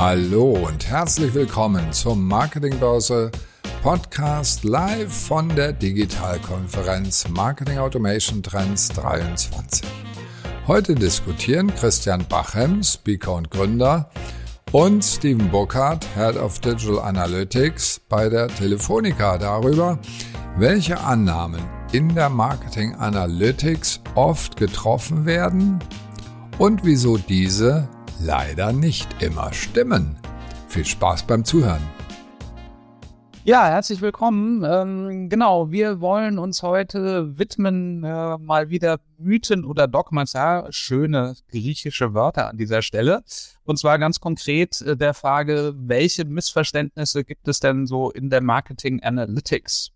Hallo und herzlich willkommen zum Marketingbörse Podcast live von der Digitalkonferenz Marketing Automation Trends 23. Heute diskutieren Christian Bachem, Speaker und Gründer, und Steven Burkhardt, Head of Digital Analytics bei der Telefonica darüber, welche Annahmen in der Marketing Analytics oft getroffen werden und wieso diese leider nicht immer stimmen. Viel Spaß beim Zuhören. Ja, herzlich willkommen. Ähm, genau, wir wollen uns heute widmen äh, mal wieder Mythen oder Dogmata, schöne griechische Wörter an dieser Stelle. Und zwar ganz konkret äh, der Frage, welche Missverständnisse gibt es denn so in der Marketing Analytics?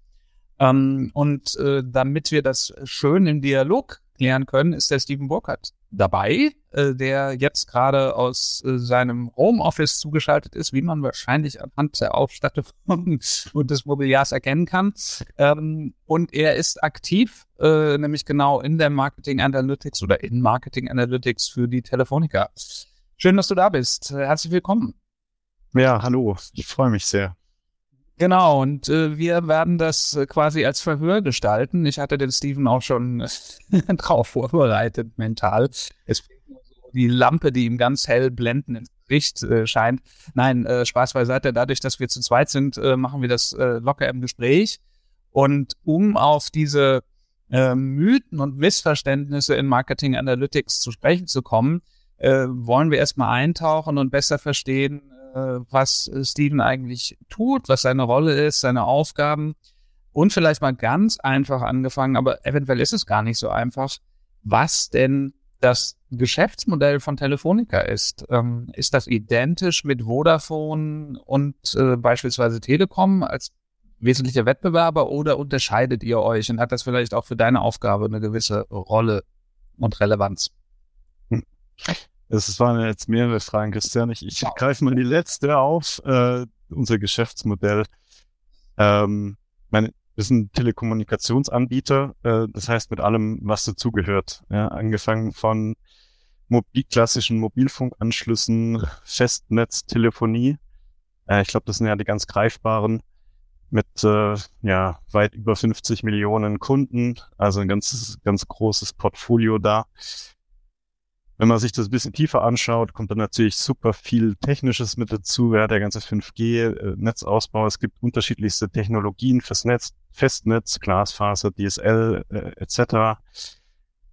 Ähm, und äh, damit wir das schön im Dialog klären können, ist der Steven Burkhardt dabei, äh, der jetzt gerade aus äh, seinem Homeoffice zugeschaltet ist, wie man wahrscheinlich anhand der Ausstattung und des Mobiliars erkennen kann. Ähm, und er ist aktiv, äh, nämlich genau in der Marketing Analytics oder in Marketing Analytics für die Telefonica. Schön, dass du da bist. Herzlich willkommen. Ja, hallo. Ich freue mich sehr. Genau, und äh, wir werden das äh, quasi als Verhör gestalten. Ich hatte den Steven auch schon äh, drauf vorbereitet, mental. Es fehlt nur so die Lampe, die ihm ganz hell blenden ins Gesicht äh, scheint. Nein, äh, Spaß beiseite. Dadurch, dass wir zu zweit sind, äh, machen wir das äh, locker im Gespräch. Und um auf diese äh, Mythen und Missverständnisse in Marketing Analytics zu sprechen zu kommen, äh, wollen wir erstmal eintauchen und besser verstehen, was Steven eigentlich tut, was seine Rolle ist, seine Aufgaben. Und vielleicht mal ganz einfach angefangen, aber eventuell ist es gar nicht so einfach, was denn das Geschäftsmodell von Telefonica ist. Ähm, ist das identisch mit Vodafone und äh, beispielsweise Telekom als wesentlicher Wettbewerber oder unterscheidet ihr euch und hat das vielleicht auch für deine Aufgabe eine gewisse Rolle und Relevanz? Hm. Es waren jetzt mehrere Fragen, Christian. Ich, ich greife mal die letzte auf. Äh, unser Geschäftsmodell. Ähm, meine, wir sind Telekommunikationsanbieter, äh, das heißt mit allem, was dazugehört. Ja, angefangen von mobil klassischen Mobilfunkanschlüssen, Festnetz, Telefonie. Äh, ich glaube, das sind ja die ganz greifbaren mit äh, ja weit über 50 Millionen Kunden, also ein ganz ganz großes Portfolio da. Wenn man sich das ein bisschen tiefer anschaut, kommt dann natürlich super viel Technisches mit dazu, ja, der ganze 5G-Netzausbau. Äh, es gibt unterschiedlichste Technologien fürs Netz, Festnetz, Glasfaser, DSL äh, etc.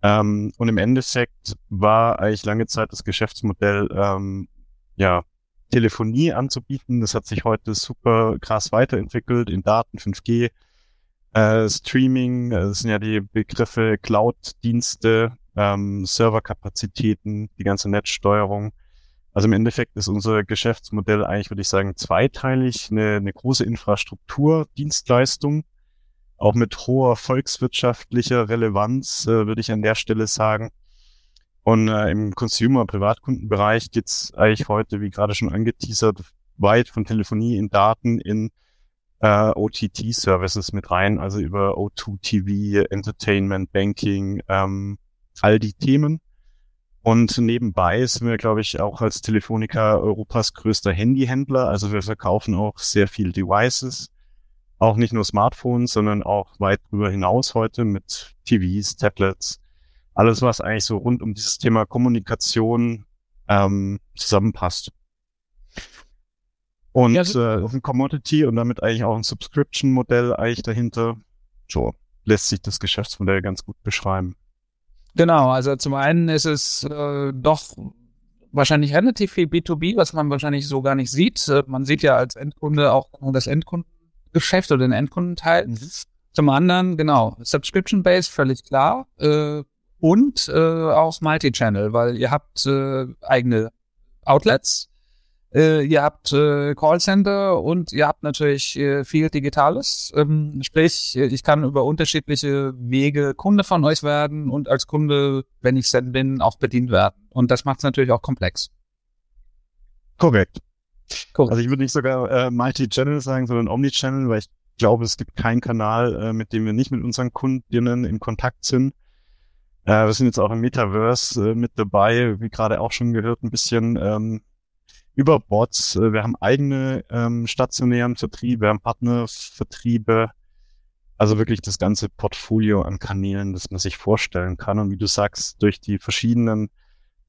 Ähm, und im Endeffekt war eigentlich lange Zeit das Geschäftsmodell, ähm, ja, Telefonie anzubieten. Das hat sich heute super krass weiterentwickelt in Daten, 5G, äh, Streaming, das sind ja die Begriffe Cloud-Dienste, ähm, Serverkapazitäten, die ganze Netzsteuerung. Also im Endeffekt ist unser Geschäftsmodell eigentlich, würde ich sagen, zweiteilig. Eine, eine große Infrastruktur, Dienstleistung, auch mit hoher volkswirtschaftlicher Relevanz, äh, würde ich an der Stelle sagen. Und äh, im Consumer-Privatkundenbereich geht's eigentlich heute, wie gerade schon angeteasert, weit von Telefonie in Daten in äh, OTT-Services mit rein, also über O2 TV, Entertainment, Banking, ähm, all die Themen. Und nebenbei sind wir, glaube ich, auch als Telefonica Europas größter Handyhändler. Also wir verkaufen auch sehr viel Devices. Auch nicht nur Smartphones, sondern auch weit darüber hinaus heute mit TVs, Tablets. Alles, was eigentlich so rund um dieses Thema Kommunikation ähm, zusammenpasst. Und ja, äh, ein Commodity und damit eigentlich auch ein Subscription-Modell eigentlich dahinter. So lässt sich das Geschäftsmodell ganz gut beschreiben. Genau, also zum einen ist es äh, doch wahrscheinlich relativ viel B2B, was man wahrscheinlich so gar nicht sieht. Äh, man sieht ja als Endkunde auch das Endkundengeschäft oder den Endkundenteil. Mhm. Zum anderen, genau, Subscription-Based, völlig klar. Äh, und äh, auch Multi-Channel, weil ihr habt äh, eigene Outlets, äh, ihr habt äh, Callcenter und ihr habt natürlich äh, viel Digitales. Ähm, sprich, ich kann über unterschiedliche Wege Kunde von euch werden und als Kunde, wenn ich denn bin, auch bedient werden. Und das macht es natürlich auch komplex. Korrekt. Korrekt. Also ich würde nicht sogar äh, Multi-Channel sagen, sondern Omni-Channel, weil ich glaube, es gibt keinen Kanal, äh, mit dem wir nicht mit unseren Kundinnen in Kontakt sind. Äh, wir sind jetzt auch im Metaverse äh, mit dabei, wie gerade auch schon gehört, ein bisschen. Ähm, über Bots. Äh, wir haben eigene ähm, stationären Vertriebe, wir haben Partnervertriebe. Also wirklich das ganze Portfolio an Kanälen, das man sich vorstellen kann. Und wie du sagst, durch die verschiedenen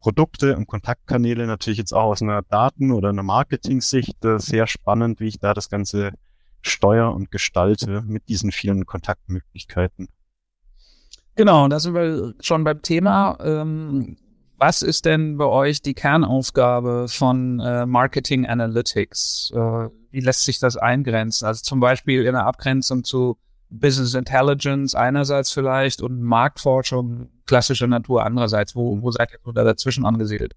Produkte und Kontaktkanäle natürlich jetzt auch aus einer Daten- oder einer Marketing-Sicht äh, sehr spannend, wie ich da das Ganze steuere und gestalte mit diesen vielen Kontaktmöglichkeiten. Genau, da sind wir schon beim Thema. Ähm, was ist denn bei euch die Kernaufgabe von äh, Marketing Analytics? Äh, wie lässt sich das eingrenzen? Also zum Beispiel in der Abgrenzung zu Business Intelligence einerseits vielleicht und Marktforschung klassischer Natur andererseits. Wo, wo seid ihr da dazwischen angesiedelt?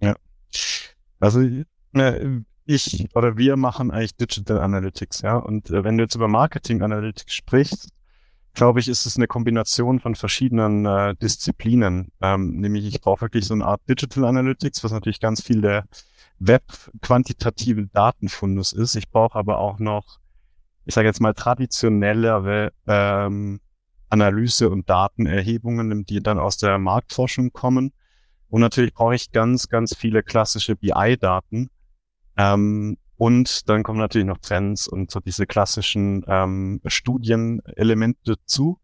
Ja, also äh, ich oder wir machen eigentlich Digital Analytics, ja. Und äh, wenn du jetzt über Marketing Analytics sprichst, glaube ich, ist es eine Kombination von verschiedenen äh, Disziplinen. Ähm, nämlich ich brauche wirklich so eine Art Digital Analytics, was natürlich ganz viel der Web-quantitative Datenfundus ist. Ich brauche aber auch noch, ich sage jetzt mal, traditionellere ähm, Analyse und Datenerhebungen, die dann aus der Marktforschung kommen. Und natürlich brauche ich ganz, ganz viele klassische BI-Daten. Ähm, und dann kommen natürlich noch Trends und so diese klassischen ähm, Studienelemente dazu.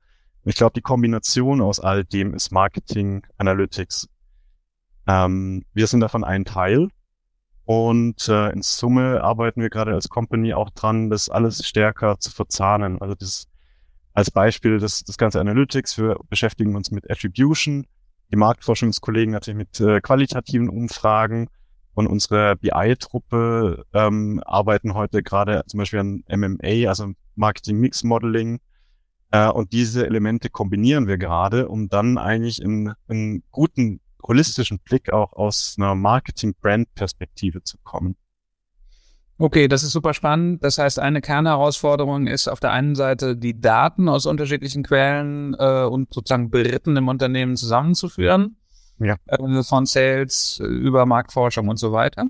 Ich glaube, die Kombination aus all dem ist Marketing Analytics. Ähm, wir sind davon ein Teil und äh, in Summe arbeiten wir gerade als Company auch dran, das alles stärker zu verzahnen. Also das als Beispiel das, das ganze Analytics. Wir beschäftigen uns mit Attribution, die Marktforschungskollegen natürlich mit äh, qualitativen Umfragen und unsere BI-Truppe ähm, arbeiten heute gerade zum Beispiel an MMA, also Marketing Mix Modeling. Äh, und diese Elemente kombinieren wir gerade, um dann eigentlich in einen guten holistischen Blick auch aus einer Marketing-Brand-Perspektive zu kommen. Okay, das ist super spannend. Das heißt, eine Kernherausforderung ist auf der einen Seite die Daten aus unterschiedlichen Quellen äh, und sozusagen Beritten im Unternehmen zusammenzuführen ja. äh, von Sales äh, über Marktforschung und so weiter.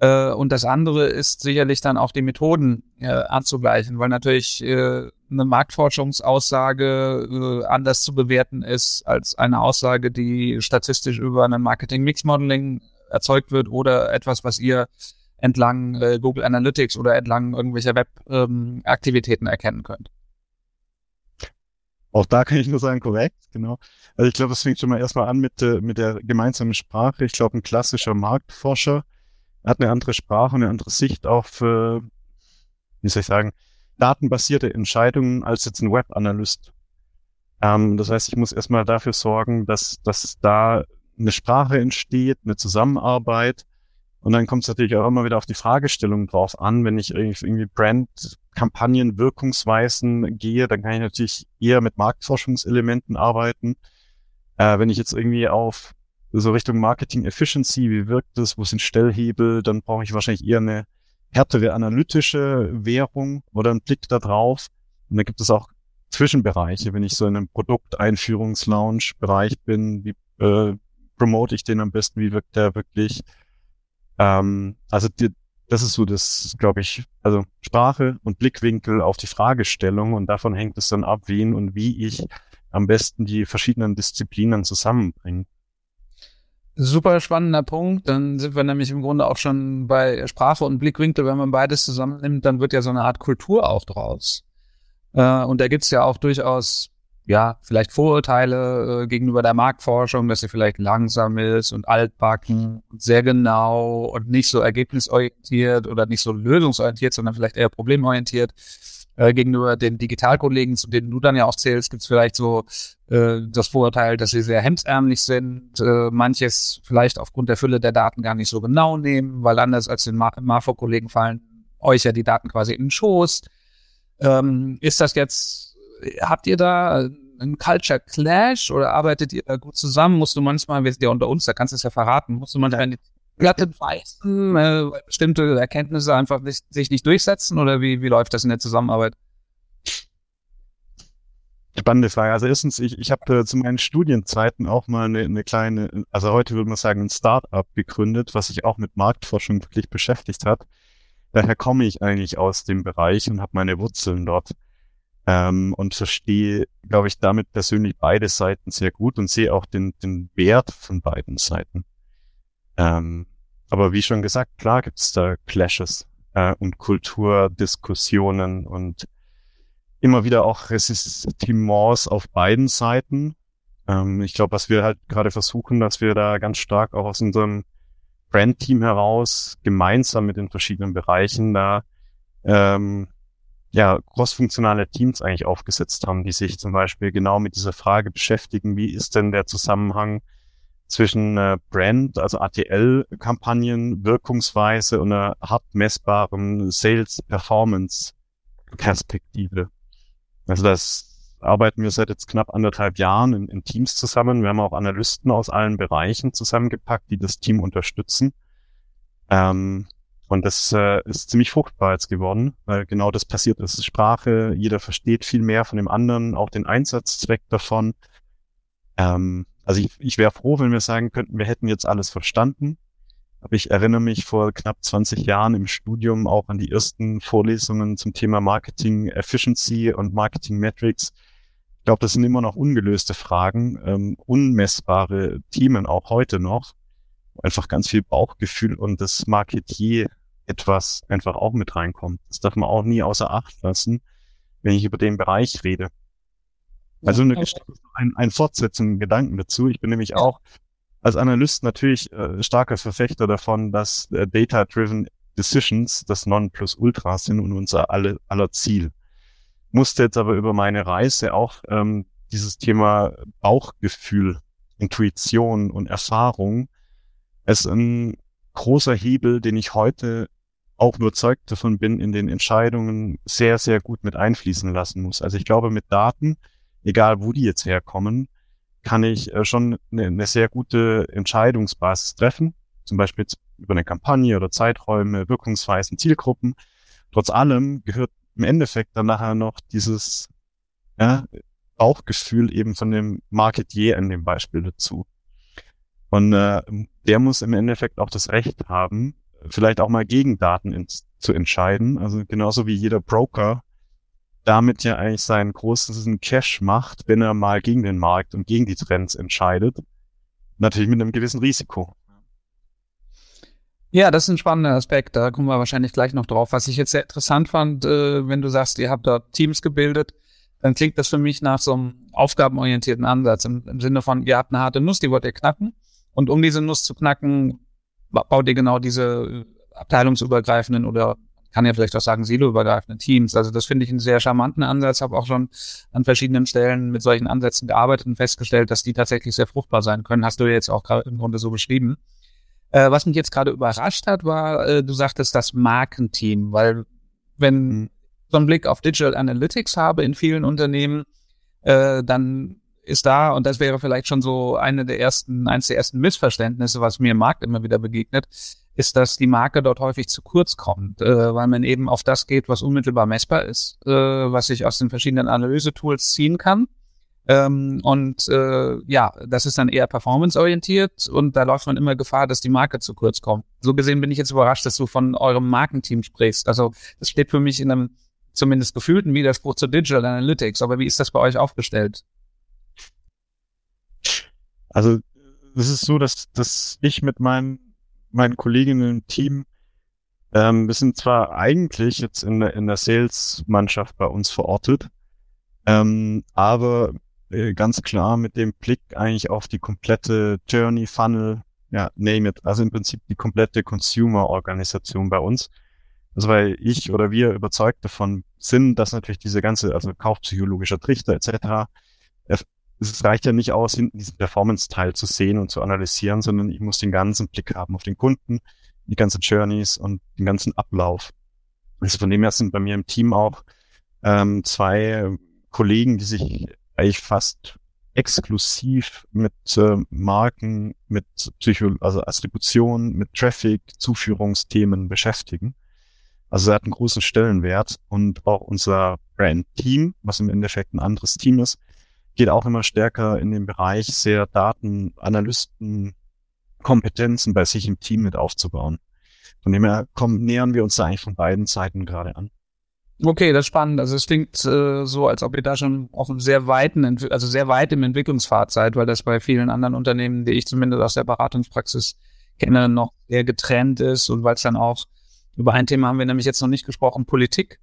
Äh, und das andere ist sicherlich dann auch die Methoden anzugleichen, weil natürlich eine Marktforschungsaussage anders zu bewerten ist als eine Aussage, die statistisch über ein Marketing-Mix-Modeling erzeugt wird oder etwas, was ihr entlang Google Analytics oder entlang irgendwelcher Web-Aktivitäten ähm, erkennen könnt. Auch da kann ich nur sagen, korrekt, genau. Also ich glaube, es fängt schon mal erstmal an mit, äh, mit der gemeinsamen Sprache. Ich glaube, ein klassischer Marktforscher hat eine andere Sprache, eine andere Sicht auf, äh, wie soll ich sagen, datenbasierte Entscheidungen als jetzt ein Web-Analyst. Ähm, das heißt, ich muss erstmal dafür sorgen, dass, dass da eine Sprache entsteht, eine Zusammenarbeit, und dann kommt es natürlich auch immer wieder auf die Fragestellung drauf an. Wenn ich irgendwie Brand-Kampagnen, Wirkungsweisen gehe, dann kann ich natürlich eher mit Marktforschungselementen arbeiten. Äh, wenn ich jetzt irgendwie auf so Richtung Marketing Efficiency, wie wirkt das, wo sind Stellhebel, dann brauche ich wahrscheinlich eher eine härtere analytische Währung oder einen Blick da drauf. Und dann gibt es auch Zwischenbereiche, wenn ich so in einem Produkteinführungs-Lounge-Bereich bin, wie äh, promote ich den am besten, wie wirkt der wirklich? Ähm, also die, das ist so das, glaube ich, also Sprache und Blickwinkel auf die Fragestellung und davon hängt es dann ab, wen und wie ich am besten die verschiedenen Disziplinen zusammenbringe. Super spannender Punkt. Dann sind wir nämlich im Grunde auch schon bei Sprache und Blickwinkel. Wenn man beides zusammennimmt, dann wird ja so eine Art Kultur auch draus. Äh, und da gibt's ja auch durchaus ja, vielleicht Vorurteile äh, gegenüber der Marktforschung, dass sie vielleicht langsam ist und altbacken und sehr genau und nicht so ergebnisorientiert oder nicht so lösungsorientiert, sondern vielleicht eher problemorientiert. Äh, gegenüber den Digitalkollegen, zu denen du dann ja auch zählst, gibt es vielleicht so äh, das Vorurteil, dass sie sehr hemdsärmlich sind, äh, manches vielleicht aufgrund der Fülle der Daten gar nicht so genau nehmen, weil anders als den Marfo-Kollegen fallen euch ja die Daten quasi in den Schoß. Ähm, ist das jetzt habt ihr da einen Culture Clash oder arbeitet ihr da gut zusammen? Musst du manchmal, wir sind ja unter uns, da kannst du es ja verraten, musst du manchmal die Glatte beißen, äh, bestimmte Erkenntnisse einfach nicht, sich nicht durchsetzen oder wie, wie läuft das in der Zusammenarbeit? Spannende Frage. Also erstens, ich, ich habe äh, zu meinen Studienzeiten auch mal eine, eine kleine, also heute würde man sagen, ein Start-up gegründet, was sich auch mit Marktforschung wirklich beschäftigt hat. Daher komme ich eigentlich aus dem Bereich und habe meine Wurzeln dort ähm, und verstehe, glaube ich, damit persönlich beide Seiten sehr gut und sehe auch den, den Wert von beiden Seiten. Ähm, aber wie schon gesagt, klar gibt's da Clashes äh, und Kulturdiskussionen und immer wieder auch Ressentiments auf beiden Seiten. Ähm, ich glaube, was wir halt gerade versuchen, dass wir da ganz stark auch aus unserem Brand-Team heraus gemeinsam mit den verschiedenen Bereichen da ähm, ja crossfunktionale Teams eigentlich aufgesetzt haben, die sich zum Beispiel genau mit dieser Frage beschäftigen, wie ist denn der Zusammenhang zwischen äh, Brand, also ATL-Kampagnen, Wirkungsweise und einer hart messbaren Sales-Performance-Perspektive. Also das arbeiten wir seit jetzt knapp anderthalb Jahren in, in, Teams zusammen. Wir haben auch Analysten aus allen Bereichen zusammengepackt, die das Team unterstützen. Ähm, und das äh, ist ziemlich fruchtbar jetzt geworden, weil genau das passiert ist. Sprache, jeder versteht viel mehr von dem anderen, auch den Einsatzzweck davon. Ähm, also ich, ich wäre froh, wenn wir sagen könnten, wir hätten jetzt alles verstanden. Aber ich erinnere mich vor knapp 20 Jahren im Studium auch an die ersten Vorlesungen zum Thema Marketing Efficiency und Marketing Metrics. Ich glaube, das sind immer noch ungelöste Fragen, ähm, unmessbare Themen auch heute noch. Einfach ganz viel Bauchgefühl und das Marketier etwas einfach auch mit reinkommt. Das darf man auch nie außer Acht lassen, wenn ich über den Bereich rede. Also eine, ein, ein fortsetzenden Gedanken dazu. Ich bin nämlich auch als Analyst natürlich äh, starker Verfechter davon, dass äh, Data-Driven Decisions das Nonplusultra sind und unser alle, aller Ziel. Musste jetzt aber über meine Reise auch ähm, dieses Thema Bauchgefühl, Intuition und Erfahrung es ein großer Hebel, den ich heute auch überzeugt davon bin, in den Entscheidungen sehr, sehr gut mit einfließen lassen muss. Also ich glaube, mit Daten egal wo die jetzt herkommen, kann ich äh, schon eine, eine sehr gute Entscheidungsbasis treffen. Zum Beispiel über eine Kampagne oder Zeiträume, Wirkungsweisen, Zielgruppen. Trotz allem gehört im Endeffekt dann nachher noch dieses ja, Bauchgefühl eben von dem Marketier in dem Beispiel dazu. Und äh, der muss im Endeffekt auch das Recht haben, vielleicht auch mal gegen Daten ins, zu entscheiden. Also genauso wie jeder Broker damit ja eigentlich seinen großen Cash macht, wenn er mal gegen den Markt und gegen die Trends entscheidet. Natürlich mit einem gewissen Risiko. Ja, das ist ein spannender Aspekt. Da kommen wir wahrscheinlich gleich noch drauf. Was ich jetzt sehr interessant fand, äh, wenn du sagst, ihr habt dort Teams gebildet, dann klingt das für mich nach so einem aufgabenorientierten Ansatz im, im Sinne von, ihr habt eine harte Nuss, die wollt ihr knacken. Und um diese Nuss zu knacken, baut ihr genau diese abteilungsübergreifenden oder kann ja vielleicht auch sagen, siloübergreifende Teams. Also das finde ich einen sehr charmanten Ansatz, habe auch schon an verschiedenen Stellen mit solchen Ansätzen gearbeitet und festgestellt, dass die tatsächlich sehr fruchtbar sein können. Hast du jetzt auch im Grunde so beschrieben. Äh, was mich jetzt gerade überrascht hat, war, äh, du sagtest das Markenteam, weil wenn mhm. so einen Blick auf Digital Analytics habe in vielen Unternehmen, äh, dann ist da, und das wäre vielleicht schon so eine der ersten, eines der ersten Missverständnisse, was mir im Markt immer wieder begegnet, ist, dass die Marke dort häufig zu kurz kommt, äh, weil man eben auf das geht, was unmittelbar messbar ist, äh, was ich aus den verschiedenen Analyse-Tools ziehen kann. Ähm, und äh, ja, das ist dann eher performanceorientiert und da läuft man immer Gefahr, dass die Marke zu kurz kommt. So gesehen bin ich jetzt überrascht, dass du von eurem Markenteam sprichst. Also das steht für mich in einem zumindest gefühlten Widerspruch zu Digital Analytics. Aber wie ist das bei euch aufgestellt? Also es ist so, dass, dass ich mit meinen meinen Kolleginnen im Team, ähm, wir sind zwar eigentlich jetzt in der, in der Sales-Mannschaft bei uns verortet, ähm, aber äh, ganz klar mit dem Blick eigentlich auf die komplette Journey, Funnel, ja, name it, also im Prinzip die komplette Consumer-Organisation bei uns. Also weil ich oder wir überzeugt davon sind, dass natürlich diese ganze, also kaufpsychologischer Trichter etc es reicht ja nicht aus, hinten diesen Performance-Teil zu sehen und zu analysieren, sondern ich muss den ganzen Blick haben auf den Kunden, die ganzen Journeys und den ganzen Ablauf. Also von dem her sind bei mir im Team auch ähm, zwei Kollegen, die sich eigentlich fast exklusiv mit äh, Marken, mit Psycho also Attribution, mit Traffic, Zuführungsthemen beschäftigen. Also er hat einen großen Stellenwert und auch unser Brand-Team, was im Endeffekt ein anderes Team ist, geht auch immer stärker in den Bereich, sehr Datenanalysten, Kompetenzen bei sich im Team mit aufzubauen. Von dem her kommen, nähern wir uns da eigentlich von beiden Seiten gerade an. Okay, das ist spannend. Also es klingt äh, so, als ob ihr da schon auf einem sehr weiten, also sehr weit im Entwicklungspfad seid, weil das bei vielen anderen Unternehmen, die ich zumindest aus der Beratungspraxis kenne, noch sehr getrennt ist und weil es dann auch über ein Thema haben wir nämlich jetzt noch nicht gesprochen, Politik.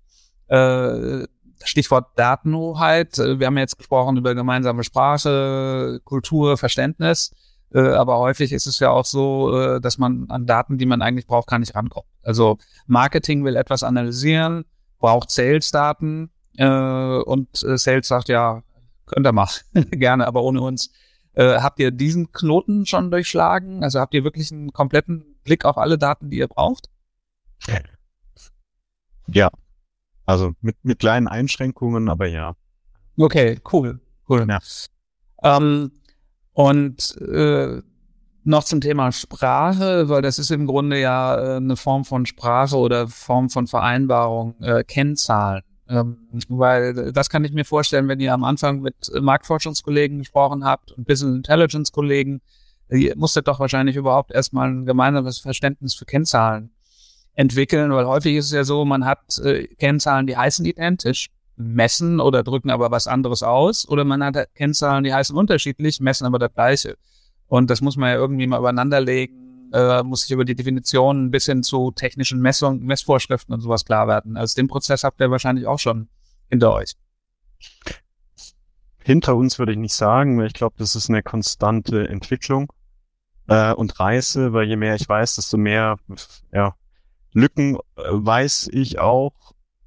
Äh, Stichwort Datenhoheit. Äh, wir haben jetzt gesprochen über gemeinsame Sprache, Kultur, Verständnis. Äh, aber häufig ist es ja auch so, äh, dass man an Daten, die man eigentlich braucht, gar nicht rankommt. Also Marketing will etwas analysieren, braucht Sales-Daten und Sales sagt, ja, könnt ihr machen, gerne, aber ohne uns. habt ihr diesen Knoten schon durchschlagen? Also habt ihr wirklich einen kompletten Blick auf alle Daten, die ihr braucht? Ja, also mit, mit kleinen Einschränkungen, aber ja. Okay, cool, cool. Ja. Ähm, und äh, noch zum Thema Sprache, weil das ist im Grunde ja äh, eine Form von Sprache oder Form von Vereinbarung, äh, Kennzahlen. Ähm, weil das kann ich mir vorstellen, wenn ihr am Anfang mit Marktforschungskollegen gesprochen habt und Business Intelligence Kollegen, ihr musstet doch wahrscheinlich überhaupt erstmal ein gemeinsames Verständnis für Kennzahlen entwickeln, weil häufig ist es ja so, man hat äh, Kennzahlen, die heißen identisch, messen oder drücken aber was anderes aus, oder man hat Kennzahlen, die heißen unterschiedlich, messen aber das gleiche. Und das muss man ja irgendwie mal übereinander legen, äh, muss sich über die Definitionen bis hin zu technischen Messungen, Messvorschriften und sowas klar werden. Also den Prozess habt ihr wahrscheinlich auch schon hinter euch. Hinter uns würde ich nicht sagen, weil ich glaube, das ist eine konstante Entwicklung äh, und Reise, weil je mehr ich weiß, desto mehr ja, Lücken äh, weiß ich auch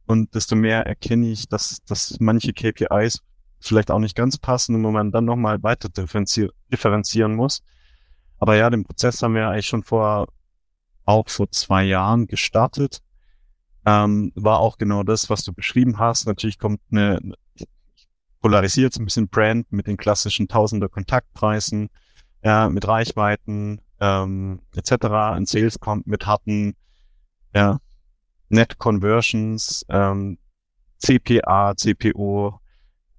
und desto mehr erkenne ich, dass, dass manche KPIs vielleicht auch nicht ganz passen und man dann nochmal weiter differenzier differenzieren muss. Aber ja, den Prozess haben wir eigentlich schon vor, auch vor zwei Jahren gestartet. Ähm, war auch genau das, was du beschrieben hast. Natürlich kommt eine, polarisiert ein bisschen Brand mit den klassischen Tausender Kontaktpreisen, ja, mit Reichweiten, ähm, etc. Ein Sales kommt mit harten ja, Net Conversions, ähm, CPA, CPO,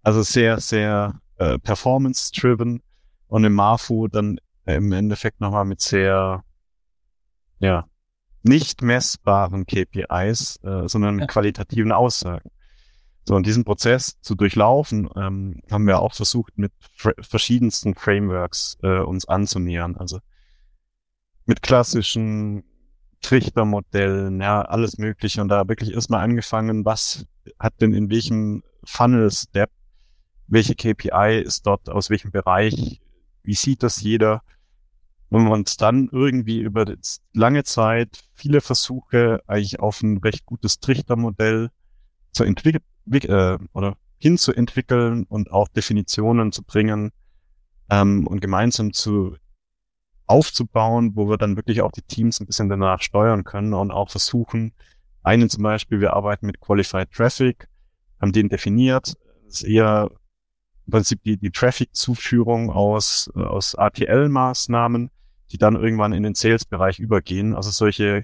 also sehr, sehr äh, performance-driven und im Marfu dann im Endeffekt nochmal mit sehr, ja, nicht messbaren KPIs, äh, sondern ja. qualitativen Aussagen. So, und diesen Prozess zu durchlaufen, ähm, haben wir auch versucht, mit verschiedensten Frameworks äh, uns anzunähern. Also mit klassischen Trichtermodellen, ja, alles mögliche und da wirklich erstmal angefangen, was hat denn in welchem Funnel-Step, welche KPI ist dort, aus welchem Bereich, wie sieht das jeder? Und wir uns dann irgendwie über lange Zeit viele Versuche eigentlich auf ein recht gutes Trichtermodell zu entwickeln, äh, oder hinzuentwickeln und auch Definitionen zu bringen ähm, und gemeinsam zu aufzubauen, wo wir dann wirklich auch die Teams ein bisschen danach steuern können und auch versuchen, einen zum Beispiel, wir arbeiten mit Qualified Traffic, haben den definiert, das ist eher im Prinzip die, die Traffic-Zuführung aus, aus ATL-Maßnahmen, die dann irgendwann in den Sales-Bereich übergehen. Also solche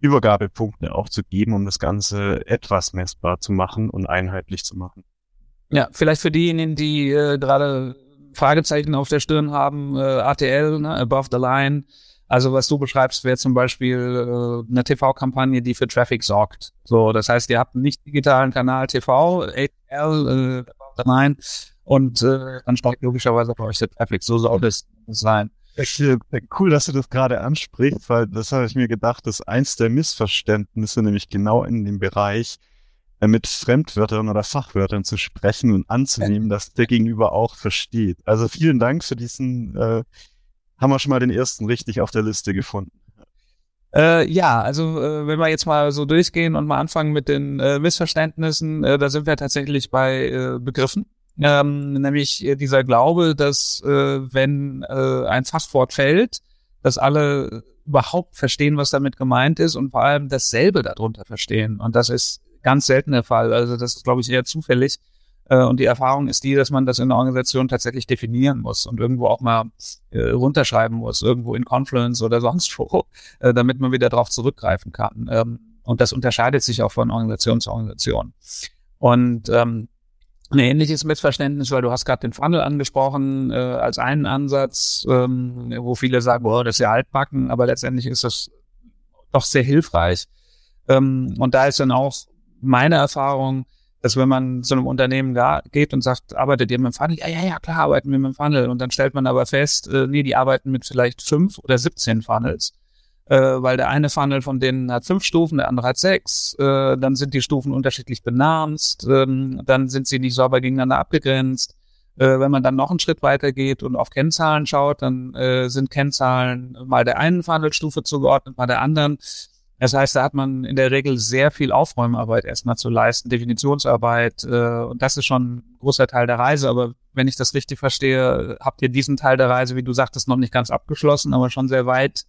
Übergabepunkte auch zu geben, um das Ganze etwas messbar zu machen und einheitlich zu machen. Ja, vielleicht für diejenigen, die äh, gerade Fragezeichen auf der Stirn haben, äh, ATL, ne, above the line. Also was du beschreibst, wäre zum Beispiel äh, eine TV-Kampagne, die für Traffic sorgt. So, das heißt, ihr habt einen nicht digitalen Kanal TV, ATL, äh, above the line, und äh, dann steigt logischerweise bei euch der Traffic. So soll das sein. Cool, dass du das gerade ansprichst, weil das habe ich mir gedacht, dass eins der Missverständnisse nämlich genau in dem Bereich äh, mit Fremdwörtern oder Fachwörtern zu sprechen und anzunehmen, dass der Gegenüber auch versteht. Also vielen Dank für diesen, äh, haben wir schon mal den ersten richtig auf der Liste gefunden. Äh, ja, also äh, wenn wir jetzt mal so durchgehen und mal anfangen mit den äh, Missverständnissen, äh, da sind wir tatsächlich bei äh, Begriffen. Ähm, nämlich äh, dieser Glaube, dass äh, wenn äh, ein Fachwort fällt, dass alle überhaupt verstehen, was damit gemeint ist und vor allem dasselbe darunter verstehen. Und das ist ganz selten der Fall. Also das ist, glaube ich, eher zufällig. Äh, und die Erfahrung ist die, dass man das in der Organisation tatsächlich definieren muss und irgendwo auch mal äh, runterschreiben muss, irgendwo in Confluence oder sonst wo, äh, damit man wieder darauf zurückgreifen kann. Ähm, und das unterscheidet sich auch von Organisation zu Organisation. Und ähm, ein ähnliches Missverständnis, weil du hast gerade den Funnel angesprochen äh, als einen Ansatz, ähm, wo viele sagen, boah, das ist ja altbacken, aber letztendlich ist das doch sehr hilfreich. Ähm, und da ist dann auch meine Erfahrung, dass wenn man zu einem Unternehmen geht und sagt, arbeitet ihr mit dem Funnel? Ja, ja, ja, klar, arbeiten wir mit dem Funnel. Und dann stellt man aber fest, äh, nee, die arbeiten mit vielleicht fünf oder 17 Funnels. Äh, weil der eine Funnel von denen hat fünf Stufen, der andere hat sechs. Äh, dann sind die Stufen unterschiedlich benannt. Ähm, dann sind sie nicht sauber gegeneinander abgegrenzt. Äh, wenn man dann noch einen Schritt weiter geht und auf Kennzahlen schaut, dann äh, sind Kennzahlen mal der einen Funnelstufe zugeordnet, mal der anderen. Das heißt, da hat man in der Regel sehr viel Aufräumarbeit erstmal zu leisten, Definitionsarbeit, äh, und das ist schon ein großer Teil der Reise. Aber wenn ich das richtig verstehe, habt ihr diesen Teil der Reise, wie du sagtest, noch nicht ganz abgeschlossen, aber schon sehr weit,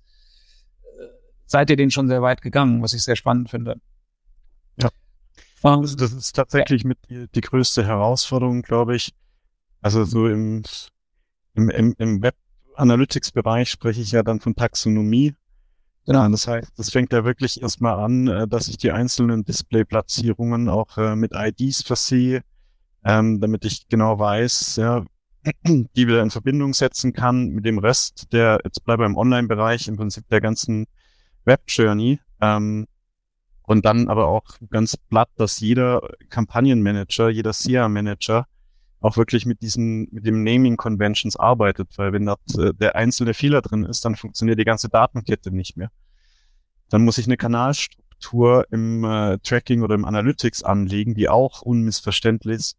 äh, seid ihr den schon sehr weit gegangen, was ich sehr spannend finde. Ja. Um, das ist tatsächlich mit die, die größte Herausforderung, glaube ich. Also so im, im, im, im Web Analytics Bereich spreche ich ja dann von Taxonomie. Genau, das heißt, das fängt ja wirklich erstmal an, äh, dass ich die einzelnen Displayplatzierungen auch äh, mit IDs versehe, ähm, damit ich genau weiß, ja, die wieder in Verbindung setzen kann mit dem Rest der, jetzt bleibe im Online-Bereich, im Prinzip der ganzen Web-Journey. Ähm, und dann aber auch ganz platt, dass jeder Kampagnenmanager, jeder SEA-Manager auch wirklich mit diesen, mit dem Naming Conventions arbeitet, weil wenn dort äh, der einzelne Fehler drin ist, dann funktioniert die ganze Datenkette nicht mehr. Dann muss ich eine Kanalstruktur im äh, Tracking oder im Analytics anlegen, die auch unmissverständlich,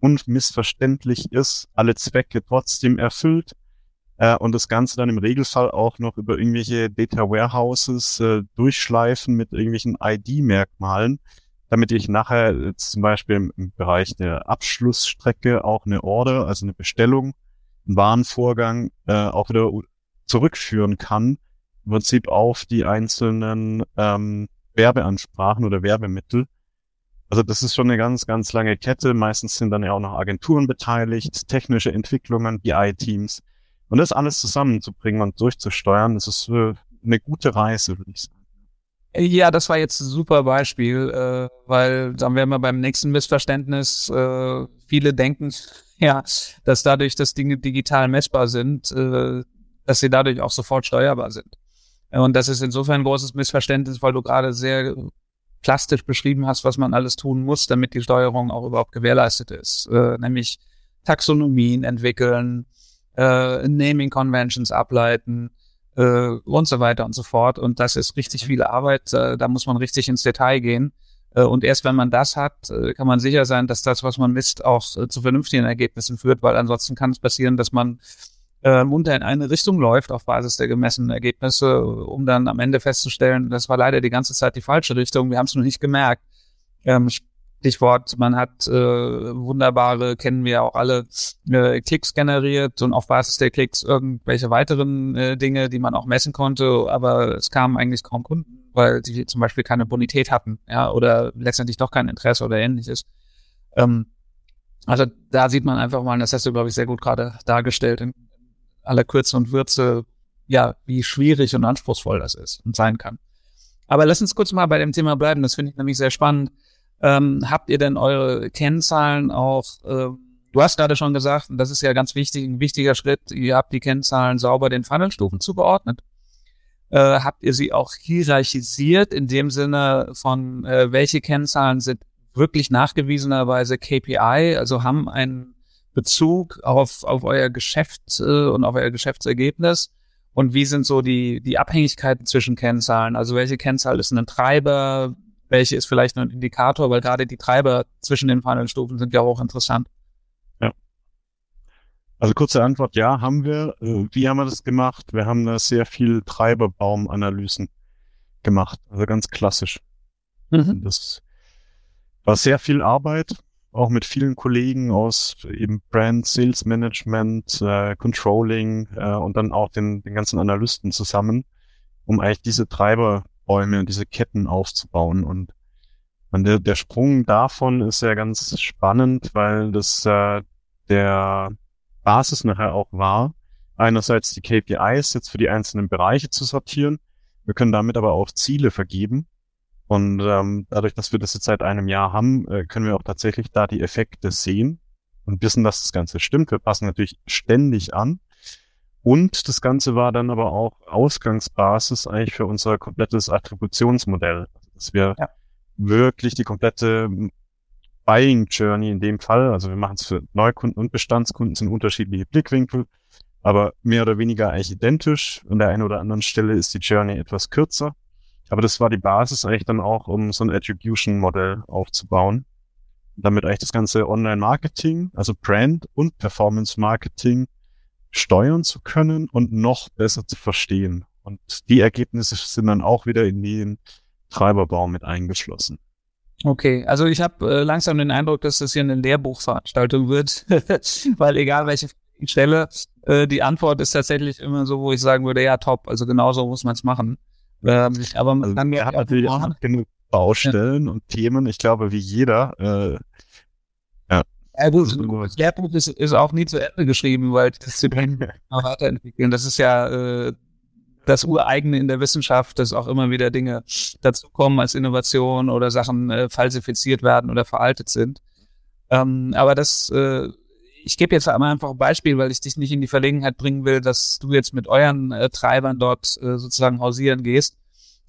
unmissverständlich ist, alle Zwecke trotzdem erfüllt äh, und das Ganze dann im Regelfall auch noch über irgendwelche Data Warehouses äh, durchschleifen mit irgendwelchen ID-Merkmalen, damit ich nachher zum Beispiel im, im, Bereich der Abschlussstrecke auch eine Order, also eine Bestellung, einen Warenvorgang äh, auch wieder zurückführen kann, im Prinzip auf die einzelnen ähm, Werbeansprachen oder Werbemittel. Also das ist schon eine ganz, ganz lange Kette. Meistens sind dann ja auch noch Agenturen beteiligt, technische Entwicklungen, BI-Teams. Und das alles zusammenzubringen und durchzusteuern, das ist äh, eine gute Reise, würde ich sagen. Ja, das war jetzt ein super Beispiel, äh, weil dann wären wir beim nächsten Missverständnis. Äh, viele denken, ja, dass dadurch, dass Dinge digital messbar sind, äh, dass sie dadurch auch sofort steuerbar sind. Und das ist insofern ein großes Missverständnis, weil du gerade sehr plastisch beschrieben hast, was man alles tun muss, damit die Steuerung auch überhaupt gewährleistet ist. Nämlich Taxonomien entwickeln, Naming Conventions ableiten, äh, und so weiter und so fort. Und das ist richtig viel Arbeit. Äh, da muss man richtig ins Detail gehen. Äh, und erst wenn man das hat, äh, kann man sicher sein, dass das, was man misst, auch äh, zu vernünftigen Ergebnissen führt, weil ansonsten kann es passieren, dass man äh, munter in eine Richtung läuft auf Basis der gemessenen Ergebnisse, um dann am Ende festzustellen, das war leider die ganze Zeit die falsche Richtung. Wir haben es noch nicht gemerkt. Ähm, Stichwort, man hat äh, wunderbare, kennen wir auch alle, äh, Klicks generiert und auf Basis der Klicks irgendwelche weiteren äh, Dinge, die man auch messen konnte, aber es kamen eigentlich kaum Kunden, weil sie zum Beispiel keine Bonität hatten, ja, oder letztendlich doch kein Interesse oder ähnliches. Ähm, also da sieht man einfach mal, das hast du, glaube ich, sehr gut gerade dargestellt, in aller Kürze und Würze, ja, wie schwierig und anspruchsvoll das ist und sein kann. Aber lass uns kurz mal bei dem Thema bleiben, das finde ich nämlich sehr spannend ähm, habt ihr denn eure Kennzahlen auch, äh, du hast gerade schon gesagt, und das ist ja ganz wichtig, ein wichtiger Schritt, ihr habt die Kennzahlen sauber den Funnelstufen zugeordnet. Äh, habt ihr sie auch hierarchisiert in dem Sinne von, äh, welche Kennzahlen sind wirklich nachgewiesenerweise KPI, also haben einen Bezug auf, auf euer Geschäft äh, und auf euer Geschäftsergebnis? Und wie sind so die, die Abhängigkeiten zwischen Kennzahlen? Also welche Kennzahl ist ein Treiber? Welche ist vielleicht nur ein Indikator, weil gerade die Treiber zwischen den Funnelstufen sind ja auch interessant. Ja. Also kurze Antwort, ja, haben wir. Äh, wie haben wir das gemacht? Wir haben da sehr viel Treiberbaumanalysen gemacht, also ganz klassisch. Mhm. Das war sehr viel Arbeit, auch mit vielen Kollegen aus eben Brand, Sales Management, äh, Controlling äh, und dann auch den, den ganzen Analysten zusammen, um eigentlich diese Treiber Bäume und diese Ketten aufzubauen. Und, und der, der Sprung davon ist ja ganz spannend, weil das äh, der Basis nachher auch war, einerseits die KPIs jetzt für die einzelnen Bereiche zu sortieren. Wir können damit aber auch Ziele vergeben. Und ähm, dadurch, dass wir das jetzt seit einem Jahr haben, äh, können wir auch tatsächlich da die Effekte sehen und wissen, dass das Ganze stimmt. Wir passen natürlich ständig an. Und das Ganze war dann aber auch Ausgangsbasis eigentlich für unser komplettes Attributionsmodell. Dass wir ja. wirklich die komplette Buying Journey in dem Fall, also wir machen es für Neukunden und Bestandskunden, sind unterschiedliche Blickwinkel, aber mehr oder weniger eigentlich identisch. An der einen oder anderen Stelle ist die Journey etwas kürzer. Aber das war die Basis eigentlich dann auch, um so ein Attribution-Modell aufzubauen. Damit eigentlich das ganze Online-Marketing, also Brand und Performance-Marketing steuern zu können und noch besser zu verstehen. Und die Ergebnisse sind dann auch wieder in den Treiberbaum mit eingeschlossen. Okay, also ich habe äh, langsam den Eindruck, dass das hier eine Lehrbuchveranstaltung wird, weil egal welche Stelle, äh, die Antwort ist tatsächlich immer so, wo ich sagen würde, ja top, also genauso muss man es machen. Ähm, aber also dann hat natürlich auch genug Baustellen ja. und Themen. Ich glaube, wie jeder. Äh, ja. gut, das Lehrbuch ist, ist auch nie zu Ende geschrieben, weil Disziplinen weiterentwickeln. Das ist ja äh, das Ureigene in der Wissenschaft, dass auch immer wieder Dinge dazukommen als Innovation oder Sachen äh, falsifiziert werden oder veraltet sind. Ähm, aber das, äh, ich gebe jetzt einmal einfach ein Beispiel, weil ich dich nicht in die Verlegenheit bringen will, dass du jetzt mit euren äh, Treibern dort äh, sozusagen hausieren gehst.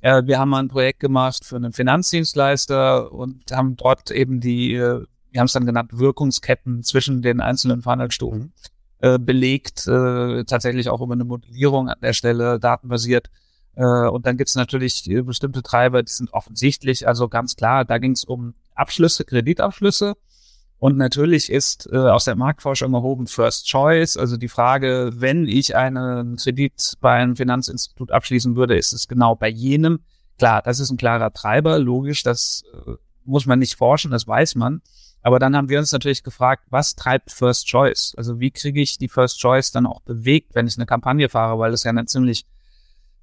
Äh, wir haben mal ein Projekt gemacht für einen Finanzdienstleister und haben dort eben die, äh, wir haben es dann genannt, Wirkungsketten zwischen den einzelnen Verhandlungsstufen. Mhm äh, belegt, äh, tatsächlich auch über eine Modellierung an der Stelle, datenbasiert. Äh, und dann gibt es natürlich äh, bestimmte Treiber, die sind offensichtlich, also ganz klar, da ging es um Abschlüsse, Kreditabschlüsse. Und natürlich ist äh, aus der Marktforschung erhoben First Choice, also die Frage, wenn ich einen Kredit bei einem Finanzinstitut abschließen würde, ist es genau bei jenem. Klar, das ist ein klarer Treiber, logisch, das äh, muss man nicht forschen, das weiß man. Aber dann haben wir uns natürlich gefragt, was treibt First Choice? Also wie kriege ich die First Choice dann auch bewegt, wenn ich eine Kampagne fahre, weil das ja eine ziemlich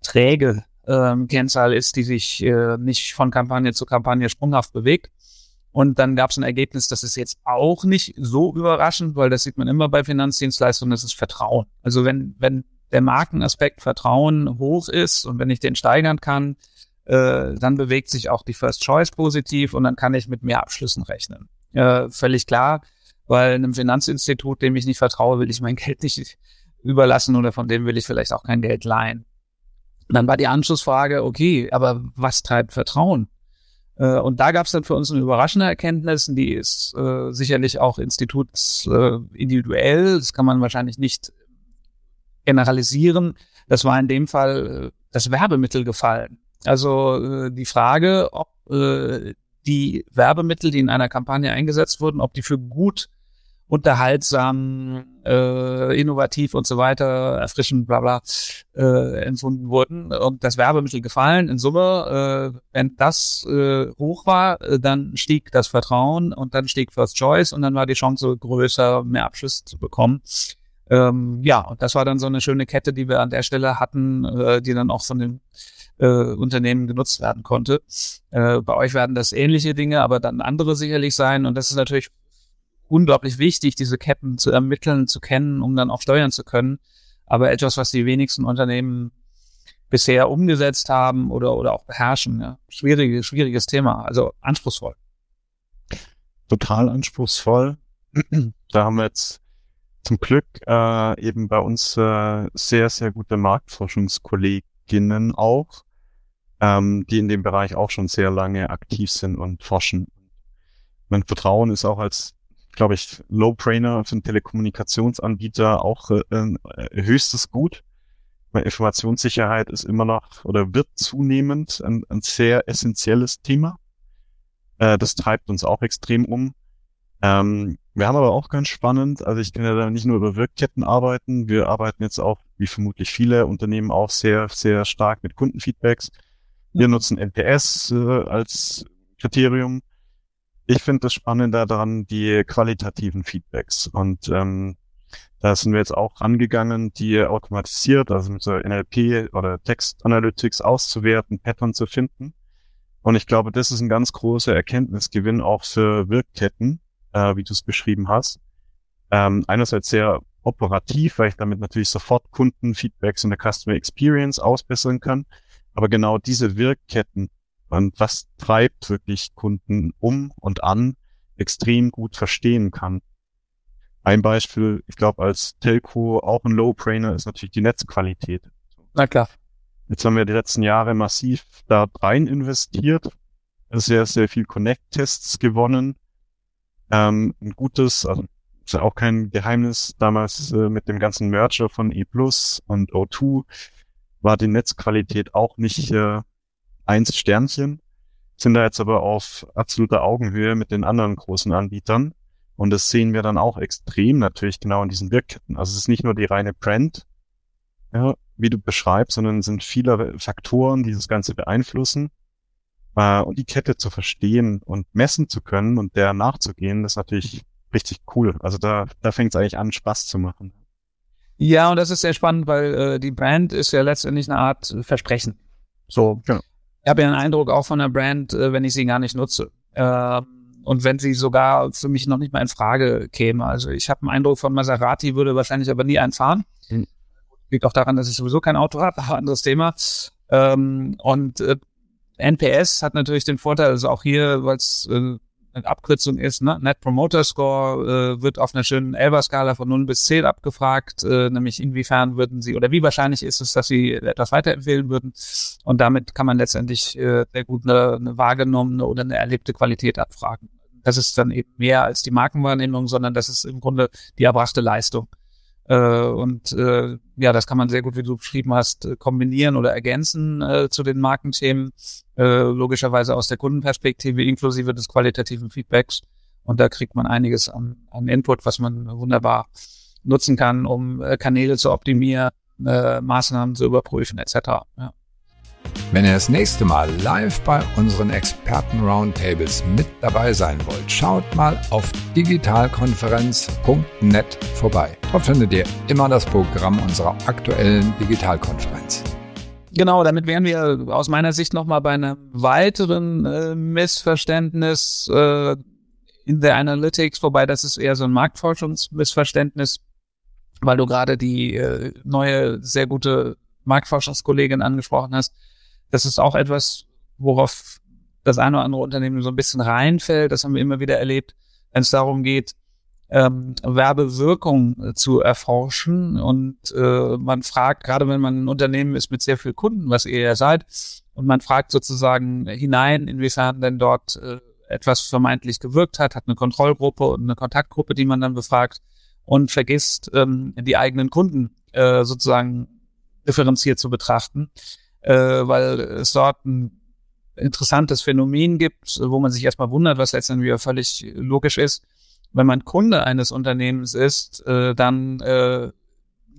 träge ähm, Kennzahl ist, die sich äh, nicht von Kampagne zu Kampagne sprunghaft bewegt. Und dann gab es ein Ergebnis, das ist jetzt auch nicht so überraschend, weil das sieht man immer bei Finanzdienstleistungen, das ist Vertrauen. Also wenn, wenn der Markenaspekt Vertrauen hoch ist und wenn ich den steigern kann, äh, dann bewegt sich auch die First Choice positiv und dann kann ich mit mehr Abschlüssen rechnen äh, völlig klar, weil einem Finanzinstitut, dem ich nicht vertraue, will ich mein Geld nicht überlassen oder von dem will ich vielleicht auch kein Geld leihen. Dann war die Anschlussfrage, okay, aber was treibt Vertrauen? Äh, und da gab es dann für uns eine überraschende Erkenntnis, die ist äh, sicherlich auch institutsindividuell, das kann man wahrscheinlich nicht generalisieren. Das war in dem Fall äh, das Werbemittel gefallen. Also äh, die Frage, ob äh, die Werbemittel, die in einer Kampagne eingesetzt wurden, ob die für gut, unterhaltsam, äh, innovativ und so weiter, erfrischend, bla bla, äh, empfunden wurden und das Werbemittel gefallen. In Summe, äh, wenn das äh, hoch war, äh, dann stieg das Vertrauen und dann stieg First Choice und dann war die Chance größer, mehr Abschlüsse zu bekommen. Ähm, ja, und das war dann so eine schöne Kette, die wir an der Stelle hatten, äh, die dann auch von den äh, Unternehmen genutzt werden konnte. Äh, bei euch werden das ähnliche Dinge, aber dann andere sicherlich sein. Und das ist natürlich unglaublich wichtig, diese Ketten zu ermitteln, zu kennen, um dann auch steuern zu können. Aber etwas, was die wenigsten Unternehmen bisher umgesetzt haben oder, oder auch beherrschen. Ja. Schwieriges, schwieriges Thema, also anspruchsvoll. Total anspruchsvoll. da haben wir jetzt zum Glück äh, eben bei uns äh, sehr, sehr gute Marktforschungskolleginnen auch, ähm, die in dem Bereich auch schon sehr lange aktiv sind und forschen. Mein Vertrauen ist auch als, glaube ich, Low-Brainer für einen Telekommunikationsanbieter auch äh, äh, höchstes Gut. Weil Informationssicherheit ist immer noch oder wird zunehmend ein, ein sehr essentielles Thema. Äh, das treibt uns auch extrem um. Ähm, wir haben aber auch ganz spannend, also ich kann ja da nicht nur über Wirkketten arbeiten, wir arbeiten jetzt auch, wie vermutlich viele Unternehmen, auch sehr, sehr stark mit Kundenfeedbacks. Wir nutzen NPS äh, als Kriterium. Ich finde das spannender daran, die qualitativen Feedbacks. Und ähm, da sind wir jetzt auch rangegangen, die automatisiert, also mit so NLP oder Text Analytics auszuwerten, Pattern zu finden. Und ich glaube, das ist ein ganz großer Erkenntnisgewinn auch für Wirkketten, äh, wie du es beschrieben hast. Ähm, einerseits sehr operativ, weil ich damit natürlich sofort Kundenfeedbacks in der Customer Experience ausbessern kann. Aber genau diese Wirkketten und was treibt wirklich Kunden um und an, extrem gut verstehen kann. Ein Beispiel, ich glaube, als Telco auch ein Low-Brainer ist natürlich die Netzqualität. Na klar. Jetzt haben wir die letzten Jahre massiv da rein investiert, sehr, sehr viel Connect-Tests gewonnen, Ähm, ein gutes, also ist ja auch kein Geheimnis, damals äh, mit dem ganzen Merger von E Plus und O2 war die Netzqualität auch nicht äh, eins Sternchen, sind da jetzt aber auf absoluter Augenhöhe mit den anderen großen Anbietern. Und das sehen wir dann auch extrem natürlich genau in diesen Wirkketten. Also es ist nicht nur die reine Brand, ja, wie du beschreibst, sondern es sind viele Faktoren, die das Ganze beeinflussen. Äh, und die Kette zu verstehen und messen zu können und der nachzugehen, das ist natürlich richtig cool. Also da, da fängt es eigentlich an, Spaß zu machen. Ja, und das ist sehr spannend, weil äh, die Brand ist ja letztendlich eine Art Versprechen. So. Genau. Ich habe ja einen Eindruck auch von der Brand, äh, wenn ich sie gar nicht nutze. Äh, und wenn sie sogar für mich noch nicht mal in Frage käme. Also ich habe einen Eindruck von Maserati, würde wahrscheinlich aber nie einfahren. Mhm. Liegt auch daran, dass ich sowieso kein Auto habe, aber anderes Thema. Ähm, und äh, NPS hat natürlich den Vorteil, also auch hier, weil es äh, Abkürzung ist, ne? Net Promoter Score äh, wird auf einer schönen Elber-Skala von 0 bis 10 abgefragt, äh, nämlich inwiefern würden Sie oder wie wahrscheinlich ist es, dass Sie etwas weiterempfehlen würden. Und damit kann man letztendlich äh, sehr gut eine, eine wahrgenommene oder eine erlebte Qualität abfragen. Das ist dann eben mehr als die Markenwahrnehmung, sondern das ist im Grunde die erbrachte Leistung. Äh, und äh, ja, das kann man sehr gut, wie du beschrieben hast, äh, kombinieren oder ergänzen äh, zu den Markenthemen, äh, logischerweise aus der Kundenperspektive inklusive des qualitativen Feedbacks. Und da kriegt man einiges an, an Input, was man wunderbar nutzen kann, um äh, Kanäle zu optimieren, äh, Maßnahmen zu überprüfen etc. Ja. Wenn ihr das nächste Mal live bei unseren Experten-Roundtables mit dabei sein wollt, schaut mal auf digitalkonferenz.net vorbei. Dort findet ihr immer das Programm unserer aktuellen Digitalkonferenz. Genau, damit wären wir aus meiner Sicht nochmal bei einem weiteren äh, Missverständnis äh, in der Analytics, wobei das ist eher so ein Marktforschungsmissverständnis, weil du gerade die äh, neue, sehr gute Marktforschungskollegin angesprochen hast das ist auch etwas, worauf das eine oder andere Unternehmen so ein bisschen reinfällt. Das haben wir immer wieder erlebt, wenn es darum geht, ähm, Werbewirkung zu erforschen. Und äh, man fragt, gerade wenn man ein Unternehmen ist mit sehr viel Kunden, was ihr ja seid, und man fragt sozusagen hinein, inwiefern denn dort äh, etwas vermeintlich gewirkt hat, hat eine Kontrollgruppe und eine Kontaktgruppe, die man dann befragt und vergisst, ähm, die eigenen Kunden äh, sozusagen differenziert zu betrachten äh, weil es dort ein interessantes Phänomen gibt, wo man sich erstmal wundert, was letztendlich völlig logisch ist. Wenn man Kunde eines Unternehmens ist, äh, dann äh,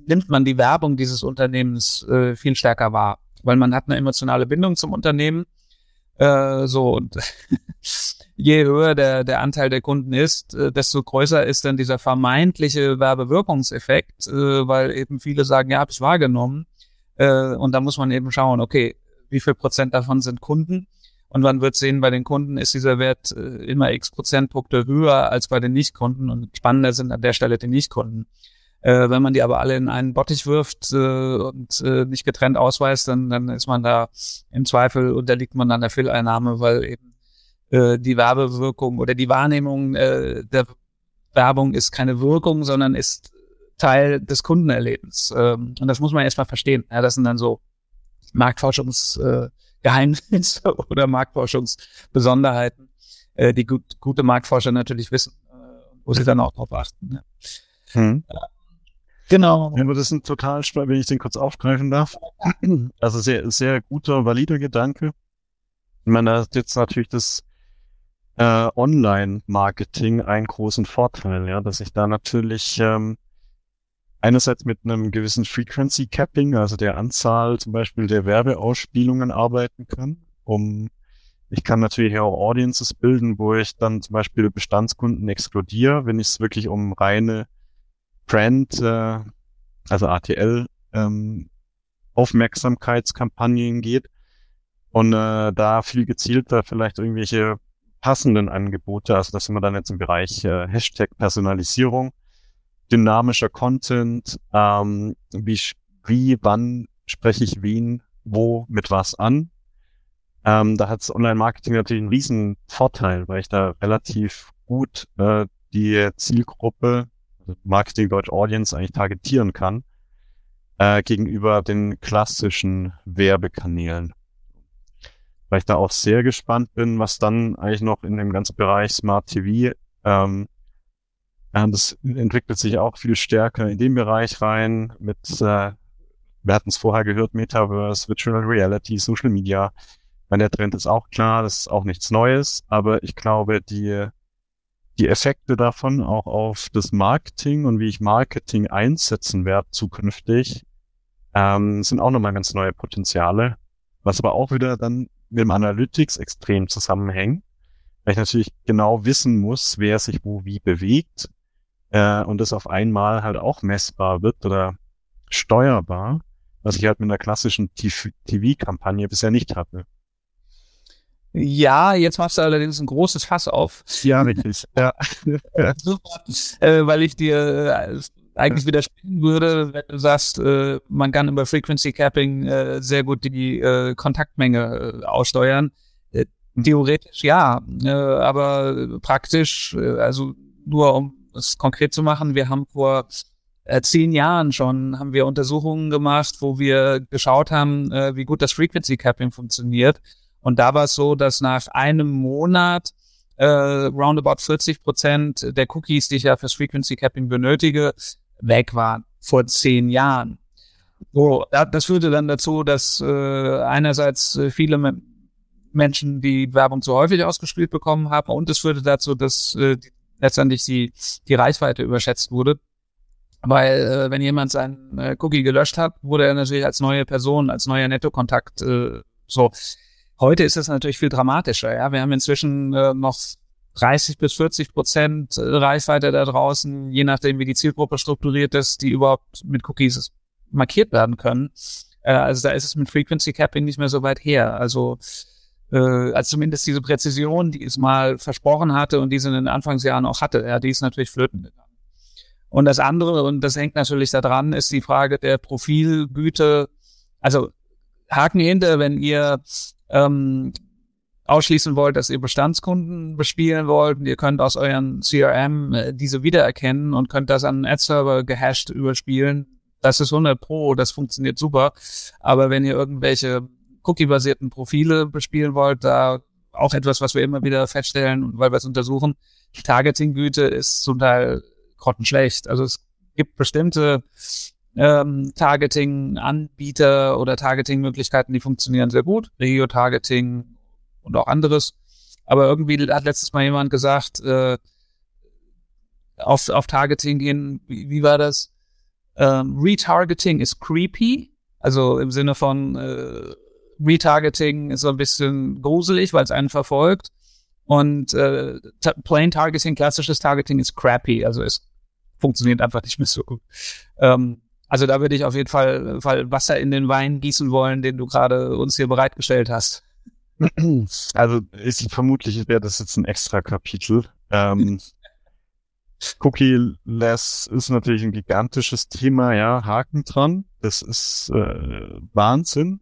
nimmt man die Werbung dieses Unternehmens äh, viel stärker wahr, weil man hat eine emotionale Bindung zum Unternehmen. Äh, so und je höher der, der Anteil der Kunden ist, äh, desto größer ist dann dieser vermeintliche Werbewirkungseffekt, äh, weil eben viele sagen, ja, habe ich wahrgenommen. Äh, und da muss man eben schauen, okay, wie viel Prozent davon sind Kunden? Und man wird sehen, bei den Kunden ist dieser Wert äh, immer x Prozentpunkte höher als bei den Nichtkunden und spannender sind an der Stelle die Nichtkunden. Äh, wenn man die aber alle in einen Bottich wirft äh, und äh, nicht getrennt ausweist, dann, dann ist man da im Zweifel unterliegt man an der Fehleinnahme, weil eben äh, die Werbewirkung oder die Wahrnehmung äh, der Werbung ist keine Wirkung, sondern ist Teil des Kundenerlebens. Ähm, und das muss man erstmal verstehen. Ja, das sind dann so Marktforschungsgeheimnisse äh, oder Marktforschungsbesonderheiten, äh, die gut, gute Marktforscher natürlich wissen, äh, wo sie dann auch drauf achten. Ja. Hm. Genau. Ja, das ist ein total wenn ich den kurz aufgreifen darf. Also sehr, sehr guter, valider Gedanke. Ich meine, da hat jetzt natürlich das äh, Online-Marketing einen großen Vorteil, ja, dass ich da natürlich ähm, einerseits mit einem gewissen Frequency Capping, also der Anzahl zum Beispiel der Werbeausspielungen arbeiten kann, um ich kann natürlich auch Audiences bilden, wo ich dann zum Beispiel Bestandskunden exkludiere, wenn es wirklich um reine Brand, äh, also ATL, ähm, Aufmerksamkeitskampagnen geht und äh, da viel gezielter vielleicht irgendwelche passenden Angebote, also das sind wir dann jetzt im Bereich äh, Hashtag Personalisierung, dynamischer Content, ähm, wie, wie, wann spreche ich wen, wo, mit was an. Ähm, da hat Online-Marketing natürlich einen riesen Vorteil, weil ich da relativ gut äh, die Zielgruppe, also Marketing Deutsch Audience eigentlich targetieren kann äh, gegenüber den klassischen Werbekanälen. Weil ich da auch sehr gespannt bin, was dann eigentlich noch in dem ganzen Bereich Smart TV Ähm, das entwickelt sich auch viel stärker in den Bereich rein mit, äh, wir hatten es vorher gehört, Metaverse, Virtual Reality, Social Media. Meine, der Trend ist auch klar, das ist auch nichts Neues, aber ich glaube, die, die Effekte davon auch auf das Marketing und wie ich Marketing einsetzen werde zukünftig, ähm, sind auch nochmal ganz neue Potenziale, was aber auch wieder dann mit dem Analytics extrem zusammenhängt, weil ich natürlich genau wissen muss, wer sich wo wie bewegt äh, und das auf einmal halt auch messbar wird oder steuerbar, was ich halt mit einer klassischen TV-Kampagne bisher nicht hatte. Ja, jetzt machst du allerdings ein großes Fass auf. Ja, richtig. ja. Super. Äh, weil ich dir äh, eigentlich widersprechen würde, wenn du sagst, äh, man kann über Frequency Capping äh, sehr gut die äh, Kontaktmenge äh, aussteuern. Äh, theoretisch ja, äh, aber praktisch, äh, also nur um es konkret zu machen, wir haben vor äh, zehn Jahren schon haben wir Untersuchungen gemacht, wo wir geschaut haben, äh, wie gut das Frequency Capping funktioniert. Und da war es so, dass nach einem Monat äh, roundabout 40 Prozent der Cookies, die ich ja fürs Frequency Capping benötige, weg waren vor zehn Jahren. So, das führte dann dazu, dass äh, einerseits äh, viele Menschen die Werbung zu häufig ausgespielt bekommen haben und es führte dazu, dass äh, die, letztendlich die, die Reichweite überschätzt wurde. Weil äh, wenn jemand seinen äh, Cookie gelöscht hat, wurde er natürlich als neue Person, als neuer Nettokontakt äh, so. Heute ist es natürlich viel dramatischer. Ja, wir haben inzwischen äh, noch 30 bis 40 Prozent äh, Reichweite da draußen, je nachdem, wie die Zielgruppe strukturiert ist, die überhaupt mit Cookies markiert werden können. Äh, also da ist es mit Frequency Capping nicht mehr so weit her. Also äh, also zumindest diese Präzision, die es mal versprochen hatte und die es in den Anfangsjahren auch hatte, ja, die ist natürlich flöten gegangen. Und das andere, und das hängt natürlich daran, ist die Frage der Profilgüte. Also Haken hinter, wenn ihr ähm, ausschließen wollt, dass ihr Bestandskunden bespielen wollt. Ihr könnt aus euren CRM äh, diese wiedererkennen und könnt das an einen Ad-Server gehasht überspielen. Das ist 100 Pro, das funktioniert super. Aber wenn ihr irgendwelche Cookie-basierten Profile bespielen wollt, da auch etwas, was wir immer wieder feststellen, weil wir es untersuchen, die Targeting-Güte ist zum Teil grottenschlecht. Also es gibt bestimmte ähm, Targeting-Anbieter oder Targeting-Möglichkeiten, die funktionieren sehr gut. Regio-Targeting und auch anderes. Aber irgendwie hat letztes Mal jemand gesagt, äh, auf, auf Targeting gehen, wie, wie war das? Ähm, Retargeting ist creepy, also im Sinne von äh, Retargeting ist so ein bisschen gruselig, weil es einen verfolgt. Und äh, Plain Targeting, klassisches Targeting ist crappy, also es funktioniert einfach nicht mehr so gut. Ähm, also da würde ich auf jeden Fall, Fall Wasser in den Wein gießen wollen, den du gerade uns hier bereitgestellt hast. Also ist vermutlich wäre das jetzt ein extra Kapitel. Ähm, Cookie-less ist natürlich ein gigantisches Thema, ja, Haken dran. Das ist äh, Wahnsinn.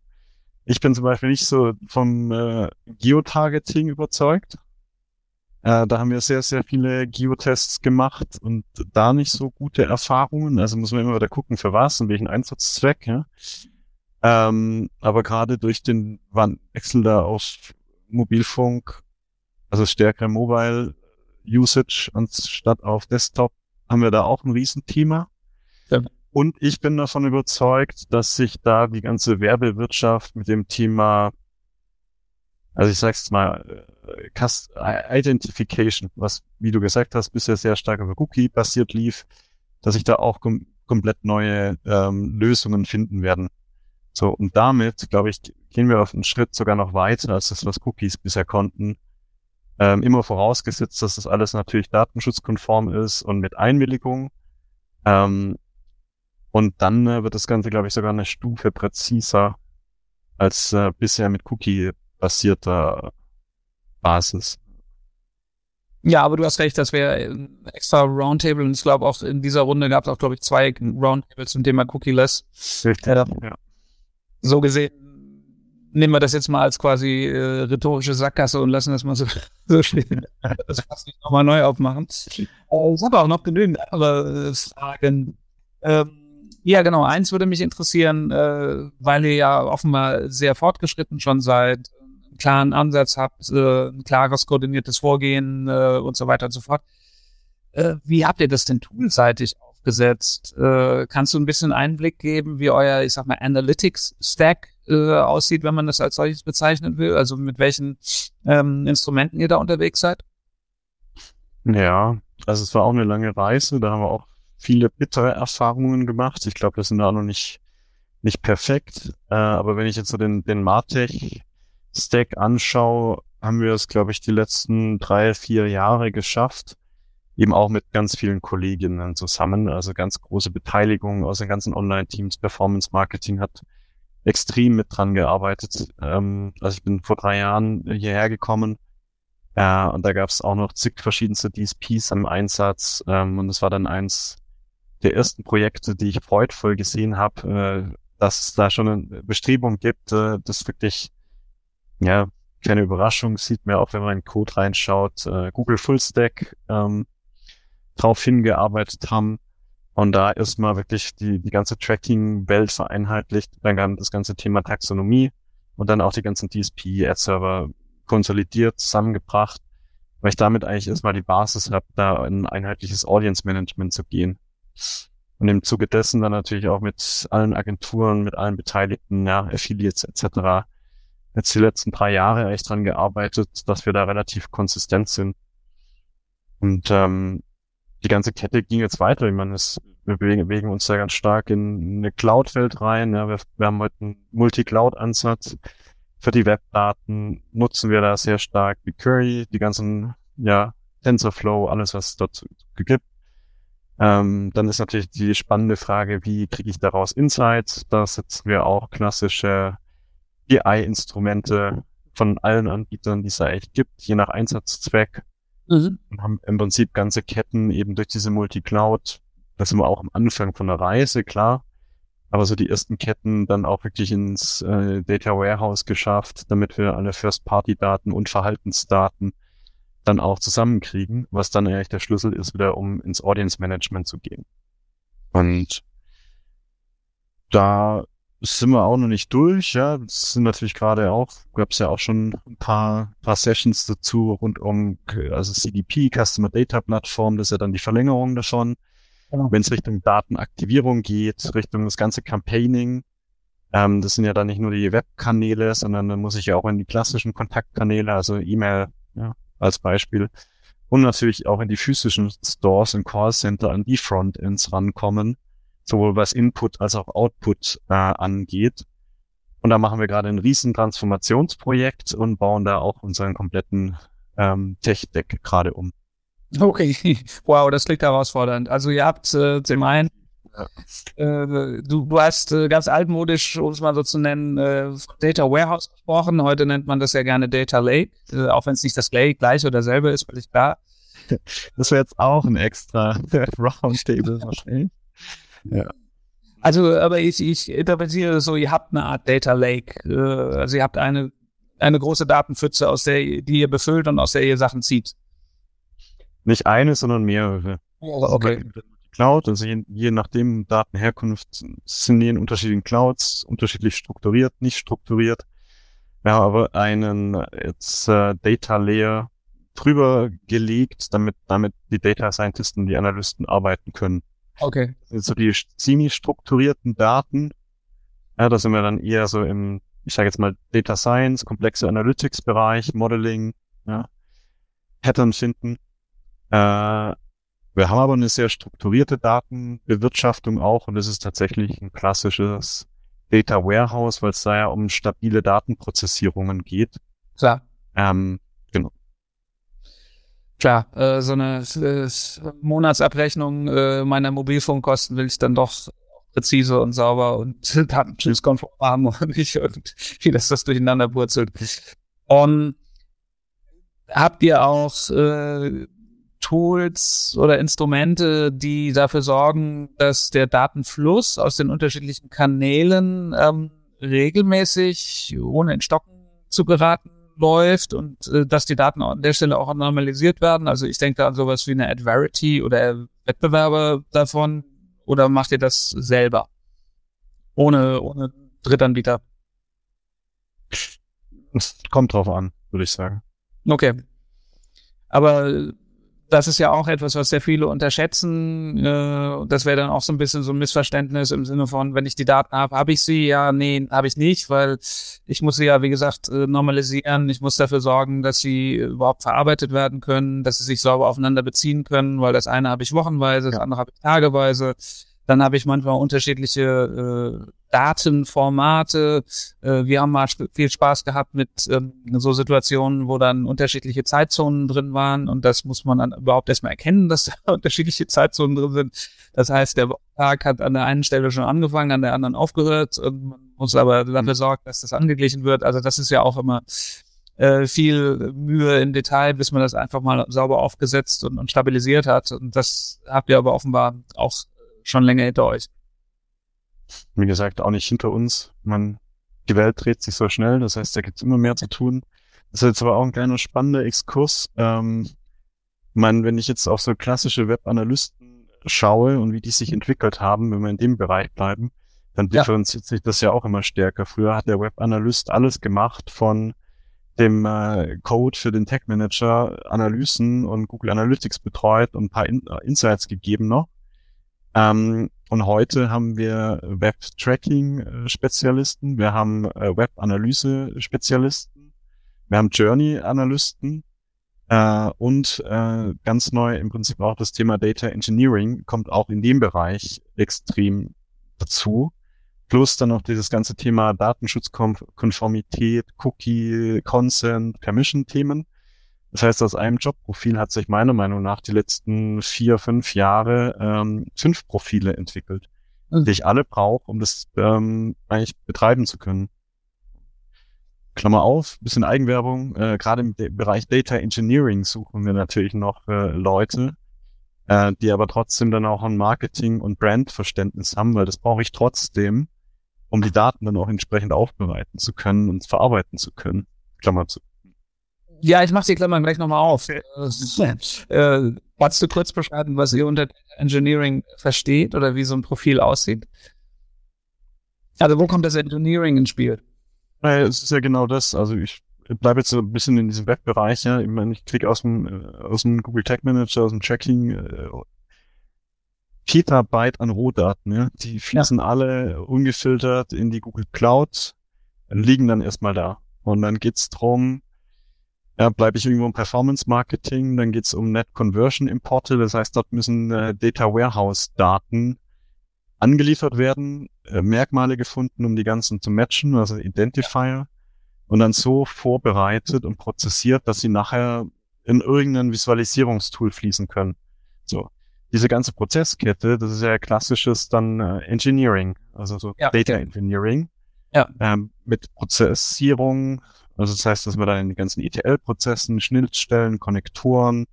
Ich bin zum Beispiel nicht so vom äh, Geotargeting überzeugt. Äh, da haben wir sehr, sehr viele Geotests gemacht und da nicht so gute Erfahrungen. Also muss man immer wieder gucken, für was und welchen Einsatzzweck. Ja. Ähm, aber gerade durch den Wechsel da auf Mobilfunk, also stärkere Mobile Usage anstatt auf Desktop, haben wir da auch ein Riesenthema. Ja. Und ich bin davon überzeugt, dass sich da die ganze Werbewirtschaft mit dem Thema, also ich sag's mal, äh, Identification, was, wie du gesagt hast, bisher sehr stark über Cookie basiert lief, dass sich da auch kom komplett neue ähm, Lösungen finden werden. So, und damit, glaube ich, gehen wir auf einen Schritt sogar noch weiter, als das, was Cookies bisher konnten. Ähm, immer vorausgesetzt, dass das alles natürlich datenschutzkonform ist und mit Einwilligung. Ähm, und dann äh, wird das Ganze, glaube ich, sogar eine Stufe präziser als äh, bisher mit Cookie-basierter Basis. Ja, aber du hast recht, das wäre ein extra Roundtable und ich glaube auch in dieser Runde gab es auch, glaube ich, zwei Roundtables zum Thema Cookie-less. Richtig, äh, ja so gesehen nehmen wir das jetzt mal als quasi äh, rhetorische Sackgasse und lassen das mal so, so stehen. Das passt nicht nochmal neu aufmachen. Äh, ich habe auch noch genügend andere äh, Fragen. Ähm, ja, genau. Eins würde mich interessieren, äh, weil ihr ja offenbar sehr fortgeschritten schon seid, einen klaren Ansatz habt, äh, ein klares, koordiniertes Vorgehen äh, und so weiter und so fort. Äh, wie habt ihr das denn toolseitig aufgesetzt? Äh, kannst du ein bisschen Einblick geben, wie euer, ich sag mal, Analytics-Stack äh, aussieht, wenn man das als solches bezeichnen will? Also mit welchen ähm, Instrumenten ihr da unterwegs seid? Ja, also es war auch eine lange Reise, da haben wir auch viele bittere Erfahrungen gemacht. Ich glaube, das sind da noch nicht, nicht perfekt. Äh, aber wenn ich jetzt so den, den Martech-Stack anschaue, haben wir es, glaube ich, die letzten drei, vier Jahre geschafft, eben auch mit ganz vielen Kolleginnen zusammen, also ganz große Beteiligung aus den ganzen Online-Teams. Performance Marketing hat extrem mit dran gearbeitet. Ähm, also ich bin vor drei Jahren hierher gekommen äh, und da gab es auch noch zig verschiedenste DSPs am Einsatz ähm, und es war dann eins der ersten Projekte, die ich freudvoll gesehen habe, äh, dass es da schon eine Bestrebung gibt, äh, das wirklich, ja, keine Überraschung, sieht man auch, wenn man in Code reinschaut, äh, Google Full Stack ähm, drauf hingearbeitet haben und da erstmal wirklich die, die ganze Tracking-Welt vereinheitlicht, dann das ganze Thema Taxonomie und dann auch die ganzen DSP-Ad-Server konsolidiert, zusammengebracht, weil ich damit eigentlich erstmal die Basis habe, da in ein einheitliches Audience-Management zu gehen. Und im Zuge dessen dann natürlich auch mit allen Agenturen, mit allen Beteiligten, ja, Affiliates etc. jetzt die letzten drei Jahre eigentlich dran gearbeitet, dass wir da relativ konsistent sind. Und ähm, die ganze Kette ging jetzt weiter. Ich meine, es, wir bewegen, bewegen uns da ganz stark in eine Cloud-Welt rein. Ja, wir, wir haben heute einen Multi-Cloud-Ansatz. Für die Webdaten nutzen wir da sehr stark wie Curry, die ganzen, ja, TensorFlow, alles, was es dort gibt. Ähm, dann ist natürlich die spannende Frage, wie kriege ich daraus Insights? Da setzen wir auch klassische BI-Instrumente von allen Anbietern, die es da echt gibt, je nach Einsatzzweck. Mhm. Und haben im Prinzip ganze Ketten eben durch diese Multi-Cloud. Da sind wir auch am Anfang von der Reise, klar. Aber so die ersten Ketten dann auch wirklich ins äh, Data Warehouse geschafft, damit wir alle First-Party-Daten und Verhaltensdaten dann auch zusammenkriegen, was dann eigentlich der Schlüssel ist, wieder um ins Audience Management zu gehen. Und da sind wir auch noch nicht durch, ja. Das sind natürlich gerade auch, gab es ja auch schon ein paar, paar Sessions dazu rund um, also CDP, Customer Data Plattform, das ist ja dann die Verlängerung davon. Genau. Wenn es Richtung Datenaktivierung geht, Richtung das ganze Campaigning, ähm, das sind ja dann nicht nur die Webkanäle, sondern dann muss ich ja auch in die klassischen Kontaktkanäle, also E-Mail, ja, als Beispiel. Und natürlich auch in die physischen Stores und Callcenter an die Frontends rankommen, sowohl was Input als auch Output äh, angeht. Und da machen wir gerade ein riesen Transformationsprojekt und bauen da auch unseren kompletten ähm, Tech-Deck gerade um. Okay, wow, das klingt herausfordernd. Also ihr habt äh, zum einen äh, du, du hast äh, ganz altmodisch, um es mal so zu nennen, äh, Data Warehouse gesprochen. Heute nennt man das ja gerne Data Lake, äh, auch wenn es nicht das gleiche oder selbe ist, völlig klar. Das wäre jetzt auch ein extra Roundtable wahrscheinlich. Ja. Also, aber ich, ich interpretiere so, ihr habt eine Art Data Lake. Äh, also ihr habt eine, eine große Datenpfütze, aus der, die ihr befüllt und aus der ihr Sachen zieht. Nicht eine, sondern mehrere. Oh, okay. Cloud, also je, je nachdem Datenherkunft sind die in unterschiedlichen Clouds, unterschiedlich strukturiert, nicht strukturiert. Wir haben aber einen jetzt äh, Data Layer drüber gelegt, damit damit die Data Scientisten, die Analysten arbeiten können. Okay. Also die semi-strukturierten Daten, ja, da sind wir dann eher so im, ich sage jetzt mal Data Science, komplexe Analytics Bereich, Modeling, ja, Pattern finden. Äh, wir haben aber eine sehr strukturierte Datenbewirtschaftung auch und es ist tatsächlich ein klassisches Data Warehouse, weil es da ja um stabile Datenprozessierungen geht. Klar. Ähm, genau. Klar, äh, so eine äh, Monatsabrechnung äh, meiner Mobilfunkkosten will ich dann doch präzise und sauber und datenschutzkonform haben und nicht und wie das das durcheinander purzelt. Und habt ihr auch äh, Tools oder Instrumente, die dafür sorgen, dass der Datenfluss aus den unterschiedlichen Kanälen ähm, regelmäßig, ohne in Stocken zu geraten, läuft und äh, dass die Daten an der Stelle auch normalisiert werden. Also ich denke da an sowas wie eine Adverity oder Wettbewerber davon. Oder macht ihr das selber? Ohne, ohne Drittanbieter? Es kommt drauf an, würde ich sagen. Okay. Aber das ist ja auch etwas, was sehr viele unterschätzen. Äh, das wäre dann auch so ein bisschen so ein Missverständnis im Sinne von, wenn ich die Daten habe, habe ich sie? Ja, nee, habe ich nicht, weil ich muss sie ja, wie gesagt, äh, normalisieren. Ich muss dafür sorgen, dass sie überhaupt verarbeitet werden können, dass sie sich sauber aufeinander beziehen können, weil das eine habe ich wochenweise, das andere habe ich tageweise. Dann habe ich manchmal unterschiedliche äh, Datenformate. Äh, wir haben mal viel Spaß gehabt mit ähm, so Situationen, wo dann unterschiedliche Zeitzonen drin waren und das muss man dann überhaupt erstmal erkennen, dass da unterschiedliche Zeitzonen drin sind. Das heißt, der Tag hat an der einen Stelle schon angefangen, an der anderen aufgehört und man muss aber dafür sorgen, dass das angeglichen wird. Also das ist ja auch immer äh, viel Mühe im Detail, bis man das einfach mal sauber aufgesetzt und, und stabilisiert hat. Und das habt ihr aber offenbar auch schon länger hinter euch. Wie gesagt, auch nicht hinter uns. Man, die Welt dreht sich so schnell, das heißt, da gibt's immer mehr zu tun. Das ist jetzt aber auch ein kleiner spannender Exkurs. Ähm, meine, wenn ich jetzt auf so klassische Webanalysten schaue und wie die sich entwickelt haben, wenn wir in dem Bereich bleiben, dann differenziert ja. sich das ja auch immer stärker. Früher hat der Webanalyst alles gemacht von dem äh, Code für den Tech Manager Analysen und Google Analytics betreut und ein paar In äh, Insights gegeben noch. Ähm, und heute haben wir Web-Tracking-Spezialisten, wir haben äh, Web-Analyse-Spezialisten, wir haben Journey-Analysten äh, und äh, ganz neu im Prinzip auch das Thema Data Engineering kommt auch in dem Bereich extrem dazu. Plus dann noch dieses ganze Thema Datenschutzkonformität, Cookie, Consent, Permission-Themen. Das heißt, aus einem Jobprofil hat sich meiner Meinung nach die letzten vier, fünf Jahre ähm, fünf Profile entwickelt, mhm. die ich alle brauche, um das ähm, eigentlich betreiben zu können. Klammer auf, bisschen Eigenwerbung. Äh, Gerade im Bereich Data Engineering suchen wir natürlich noch äh, Leute, äh, die aber trotzdem dann auch ein Marketing- und Brandverständnis haben, weil das brauche ich trotzdem, um die Daten dann auch entsprechend aufbereiten zu können und verarbeiten zu können. Klammer zu. Ja, ich mache die Klammern gleich nochmal auf. Äh, kannst du kurz beschreiben, was ihr unter Engineering versteht oder wie so ein Profil aussieht? Also wo kommt das Engineering ins Spiel? Ja, es ist ja genau das. Also ich bleibe jetzt so ein bisschen in diesem Webbereich. Ja. Ich meine, ich kriege aus dem, äh, aus dem Google Tag Manager, aus dem Tracking äh, Petabyte an Rohdaten. Ja. Die fließen ja. alle ungefiltert in die Google Cloud, liegen dann erstmal da. Und dann geht's drum, ja, bleibe ich irgendwo im Performance Marketing, dann geht's um Net Conversion Importe, das heißt, dort müssen äh, Data Warehouse Daten angeliefert werden, äh, Merkmale gefunden, um die ganzen zu matchen, also Identifier, und dann so vorbereitet und prozessiert, dass sie nachher in irgendein Visualisierungstool fließen können. So. Diese ganze Prozesskette, das ist ja klassisches dann äh, Engineering, also so ja, Data Engineering. Ja. Ähm, mit Prozessierung, also das heißt, dass wir dann in den ganzen ETL-Prozessen, Schnittstellen, Konnektoren,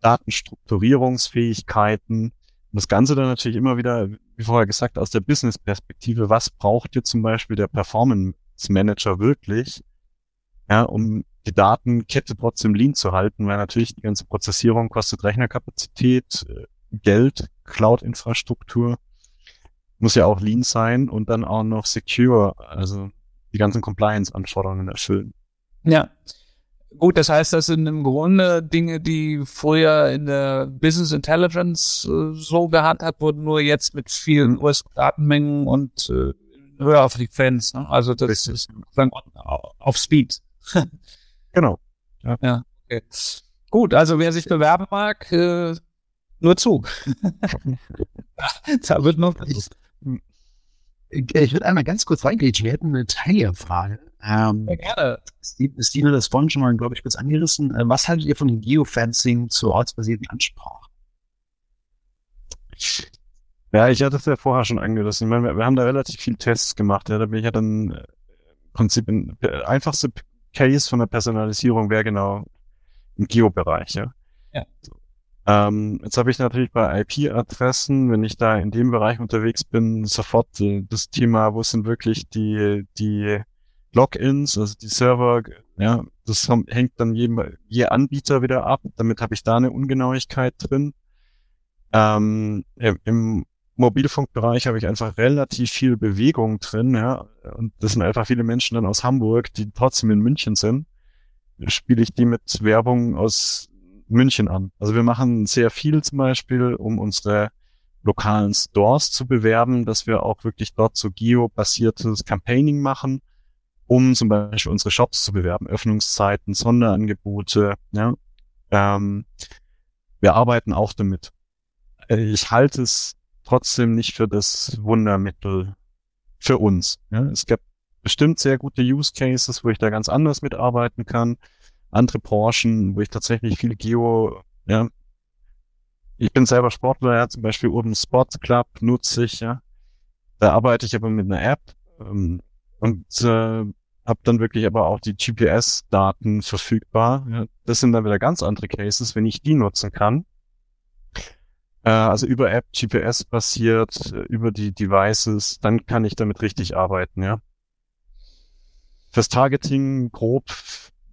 Datenstrukturierungsfähigkeiten und das Ganze dann natürlich immer wieder, wie vorher gesagt, aus der Business-Perspektive. Was braucht dir zum Beispiel der Performance Manager wirklich, ja, um die Datenkette trotzdem lean zu halten, weil natürlich die ganze Prozessierung kostet Rechnerkapazität, äh, Geld, Cloud-Infrastruktur, muss ja auch lean sein und dann auch noch secure, also die ganzen Compliance-Anforderungen erfüllen. Ja. Gut, das heißt, das sind im Grunde Dinge, die früher in der Business Intelligence äh, so gehandhabt wurden, nur jetzt mit vielen mhm. US-Datenmengen und äh, höherer Frequenz. Ne? Also das Richtig. ist sozusagen auf Speed. genau. Ja. ja. Okay. Gut, also wer sich bewerben mag, äh, nur zu. da wird noch. Ich, ich würde einmal ganz kurz reingehen. Wir hätten eine Teilfrage. Ähm, ja, gerne. Stine hat das vorhin schon mal, glaube ich, kurz angerissen. Äh, was haltet ihr von dem Geofencing zur ortsbasierten Ansprache? Ja, ich hatte es ja vorher schon angerissen. Ich meine, wir, wir haben da relativ viel Tests gemacht. Ja, da bin ich ja dann äh, im Prinzip in, der einfachste Case von der Personalisierung wäre genau im Geo-Bereich. Ja. ja. So. Ähm, jetzt habe ich natürlich bei IP-Adressen, wenn ich da in dem Bereich unterwegs bin, sofort äh, das Thema, wo sind wirklich die, die Logins, also die Server, ja, das hängt dann jedem, je Anbieter wieder ab. Damit habe ich da eine Ungenauigkeit drin. Ähm, Im Mobilfunkbereich habe ich einfach relativ viel Bewegung drin, ja, und das sind einfach viele Menschen dann aus Hamburg, die trotzdem in München sind. Spiele ich die mit Werbung aus München an. Also wir machen sehr viel zum Beispiel, um unsere lokalen Stores zu bewerben, dass wir auch wirklich dort so geo-basiertes Campaigning machen, um zum Beispiel unsere Shops zu bewerben, Öffnungszeiten, Sonderangebote. Ja. Ähm, wir arbeiten auch damit. Ich halte es trotzdem nicht für das Wundermittel für uns. Ja. Es gibt bestimmt sehr gute Use Cases, wo ich da ganz anders mitarbeiten kann. Andere Branchen, wo ich tatsächlich viel Geo, ja. Ich bin selber Sportler, ja, zum Beispiel Urban Sports Club nutze ich, ja. Da arbeite ich aber mit einer App ähm, und äh, habe dann wirklich aber auch die GPS-Daten verfügbar. Ja. Das sind dann wieder ganz andere Cases, wenn ich die nutzen kann. Äh, also über App, GPS basiert, äh, über die Devices, dann kann ich damit richtig arbeiten, ja. Fürs Targeting grob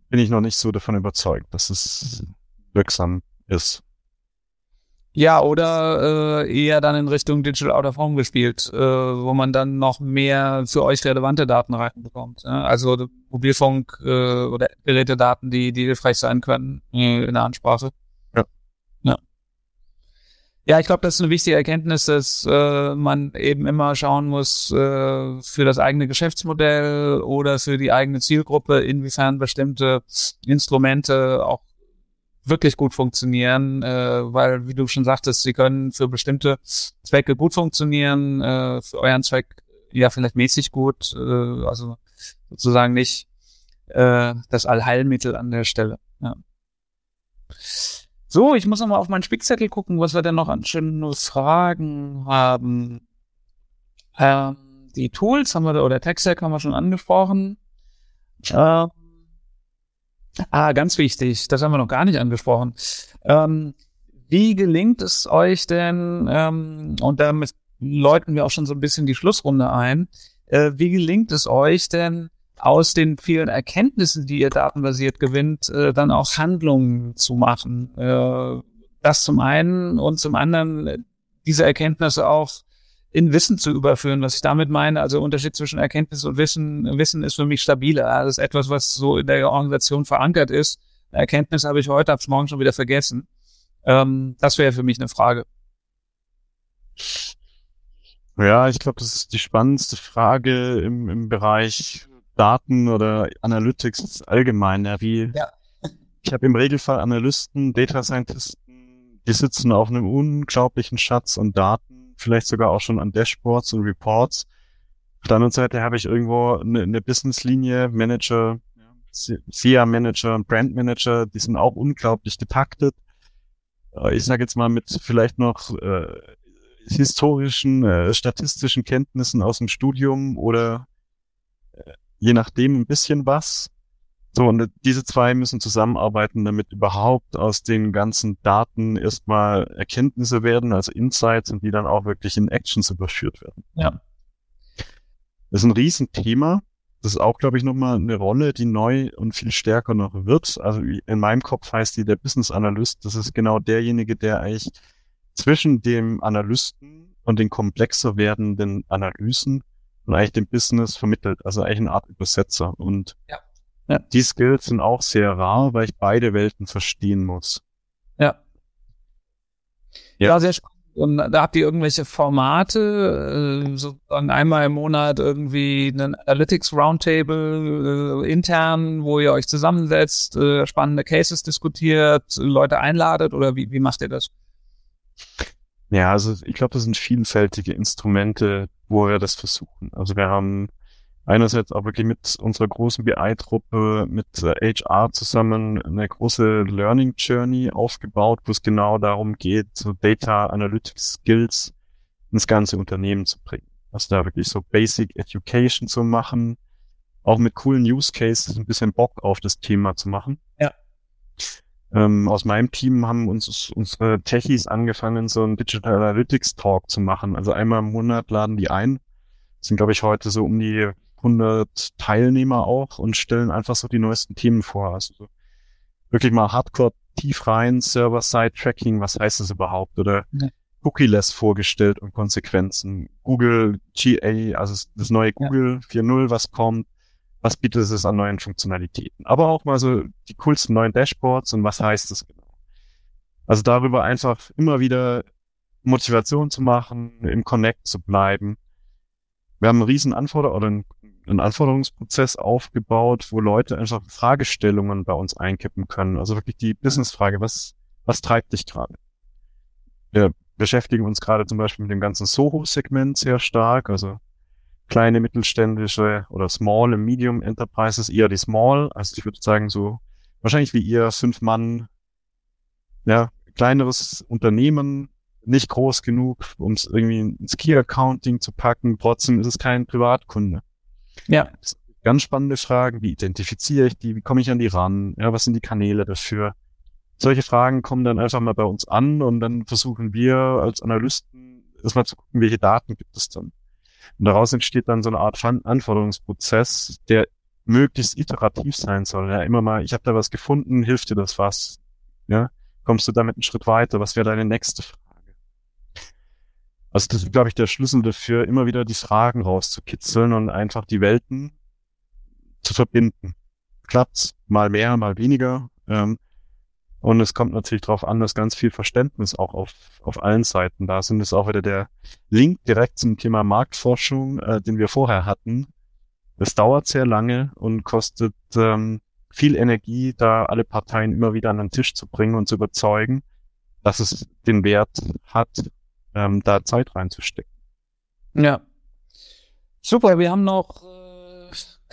bin ich noch nicht so davon überzeugt, dass es wirksam ist. Ja, oder äh, eher dann in Richtung Digital Out of Home gespielt, äh, wo man dann noch mehr für euch relevante Daten reinbekommt. Ja? Also Mobilfunk äh, oder Gerätedaten, die, die hilfreich sein können äh, in der Ansprache. Ja, ich glaube, das ist eine wichtige Erkenntnis, dass äh, man eben immer schauen muss äh, für das eigene Geschäftsmodell oder für die eigene Zielgruppe, inwiefern bestimmte Instrumente auch wirklich gut funktionieren, äh, weil, wie du schon sagtest, sie können für bestimmte Zwecke gut funktionieren, äh, für euren Zweck ja vielleicht mäßig gut, äh, also sozusagen nicht äh, das Allheilmittel an der Stelle. Ja. So, ich muss noch mal auf meinen Spickzettel gucken, was wir denn noch an schönen Fragen haben. Ähm, die Tools haben wir, oder TechStack haben wir schon angesprochen. Ähm, ah, ganz wichtig, das haben wir noch gar nicht angesprochen. Ähm, wie gelingt es euch denn, ähm, und damit läuten wir auch schon so ein bisschen die Schlussrunde ein, äh, wie gelingt es euch denn, aus den vielen Erkenntnissen, die ihr datenbasiert gewinnt, äh, dann auch Handlungen zu machen. Äh, das zum einen und zum anderen äh, diese Erkenntnisse auch in Wissen zu überführen. Was ich damit meine, also Unterschied zwischen Erkenntnis und Wissen. Wissen ist für mich stabiler. Das ist etwas, was so in der Organisation verankert ist. Erkenntnis habe ich heute, hab's morgen schon wieder vergessen. Ähm, das wäre für mich eine Frage. Ja, ich glaube, das ist die spannendste Frage im, im Bereich Daten oder Analytics allgemein. Ja, wie ja. ich habe im Regelfall Analysten, Data Scientisten, die sitzen auf einem unglaublichen Schatz an Daten, vielleicht sogar auch schon an Dashboards und Reports. Auf der anderen Seite habe ich irgendwo eine, eine Businesslinie, Manager, SEA Manager und Brand Manager, die sind auch unglaublich getaktet. Äh, ich sage jetzt mal mit vielleicht noch äh, historischen, äh, statistischen Kenntnissen aus dem Studium oder je nachdem ein bisschen was. So, und diese zwei müssen zusammenarbeiten, damit überhaupt aus den ganzen Daten erstmal Erkenntnisse werden, also Insights, und die dann auch wirklich in Actions überführt werden. Ja. Das ist ein Riesenthema. Das ist auch, glaube ich, nochmal eine Rolle, die neu und viel stärker noch wird. Also in meinem Kopf heißt die der Business Analyst. Das ist genau derjenige, der eigentlich zwischen dem Analysten und den komplexer werdenden Analysen und eigentlich dem Business vermittelt, also eigentlich eine Art Übersetzer. Und ja. Ja. die Skills sind auch sehr rar, weil ich beide Welten verstehen muss. Ja. Ja, ja sehr spannend. Und da habt ihr irgendwelche Formate, äh, sozusagen einmal im Monat irgendwie einen Analytics Roundtable äh, intern, wo ihr euch zusammensetzt, äh, spannende Cases diskutiert, Leute einladet oder wie, wie macht ihr das? Ja, also ich glaube, das sind vielfältige Instrumente, wo wir das versuchen. Also wir haben einerseits auch wirklich mit unserer großen BI-Truppe, mit HR zusammen eine große Learning Journey aufgebaut, wo es genau darum geht, so Data Analytics Skills ins ganze Unternehmen zu bringen. Also da wirklich so Basic Education zu machen, auch mit coolen Use Cases ein bisschen Bock auf das Thema zu machen. Ja. Ähm, aus meinem Team haben uns unsere Techies angefangen, so einen Digital Analytics Talk zu machen. Also einmal im Monat laden die ein. Das sind, glaube ich, heute so um die 100 Teilnehmer auch und stellen einfach so die neuesten Themen vor. Also so wirklich mal hardcore tief rein, Server-Side-Tracking, was heißt das überhaupt? Oder ja. Cookie-less vorgestellt und Konsequenzen. Google GA, also das neue Google ja. 4.0, was kommt was bietet es an neuen Funktionalitäten. Aber auch mal so die coolsten neuen Dashboards und was heißt das genau. Also darüber einfach immer wieder Motivation zu machen, im Connect zu bleiben. Wir haben einen riesen Anforder oder einen Anforderungsprozess aufgebaut, wo Leute einfach Fragestellungen bei uns einkippen können. Also wirklich die Businessfrage, was, was treibt dich gerade? Wir beschäftigen uns gerade zum Beispiel mit dem ganzen Soho-Segment sehr stark, also kleine mittelständische oder Small und Medium Enterprises, eher die Small, also ich würde sagen so wahrscheinlich wie ihr fünf Mann, ja, kleineres Unternehmen, nicht groß genug, um es irgendwie ins Key Accounting zu packen, trotzdem ist es kein Privatkunde. Ja. Ganz spannende Fragen, wie identifiziere ich die, wie komme ich an die ran, ja, was sind die Kanäle dafür? Solche Fragen kommen dann einfach mal bei uns an und dann versuchen wir als Analysten erstmal zu gucken, welche Daten gibt es dann. Und daraus entsteht dann so eine Art Anforderungsprozess, der möglichst iterativ sein soll. Ja, immer mal, ich habe da was gefunden, hilft dir das was? Ja, kommst du damit einen Schritt weiter? Was wäre deine nächste Frage? Also das ist, glaube ich, der Schlüssel dafür, immer wieder die Fragen rauszukitzeln und einfach die Welten zu verbinden. Klappt's mal mehr, mal weniger. Ähm, und es kommt natürlich darauf an, dass ganz viel Verständnis auch auf, auf allen Seiten da sind. Das ist auch wieder der Link direkt zum Thema Marktforschung, äh, den wir vorher hatten. Es dauert sehr lange und kostet ähm, viel Energie, da alle Parteien immer wieder an den Tisch zu bringen und zu überzeugen, dass es den Wert hat, ähm, da Zeit reinzustecken. Ja. Super, wir haben noch äh,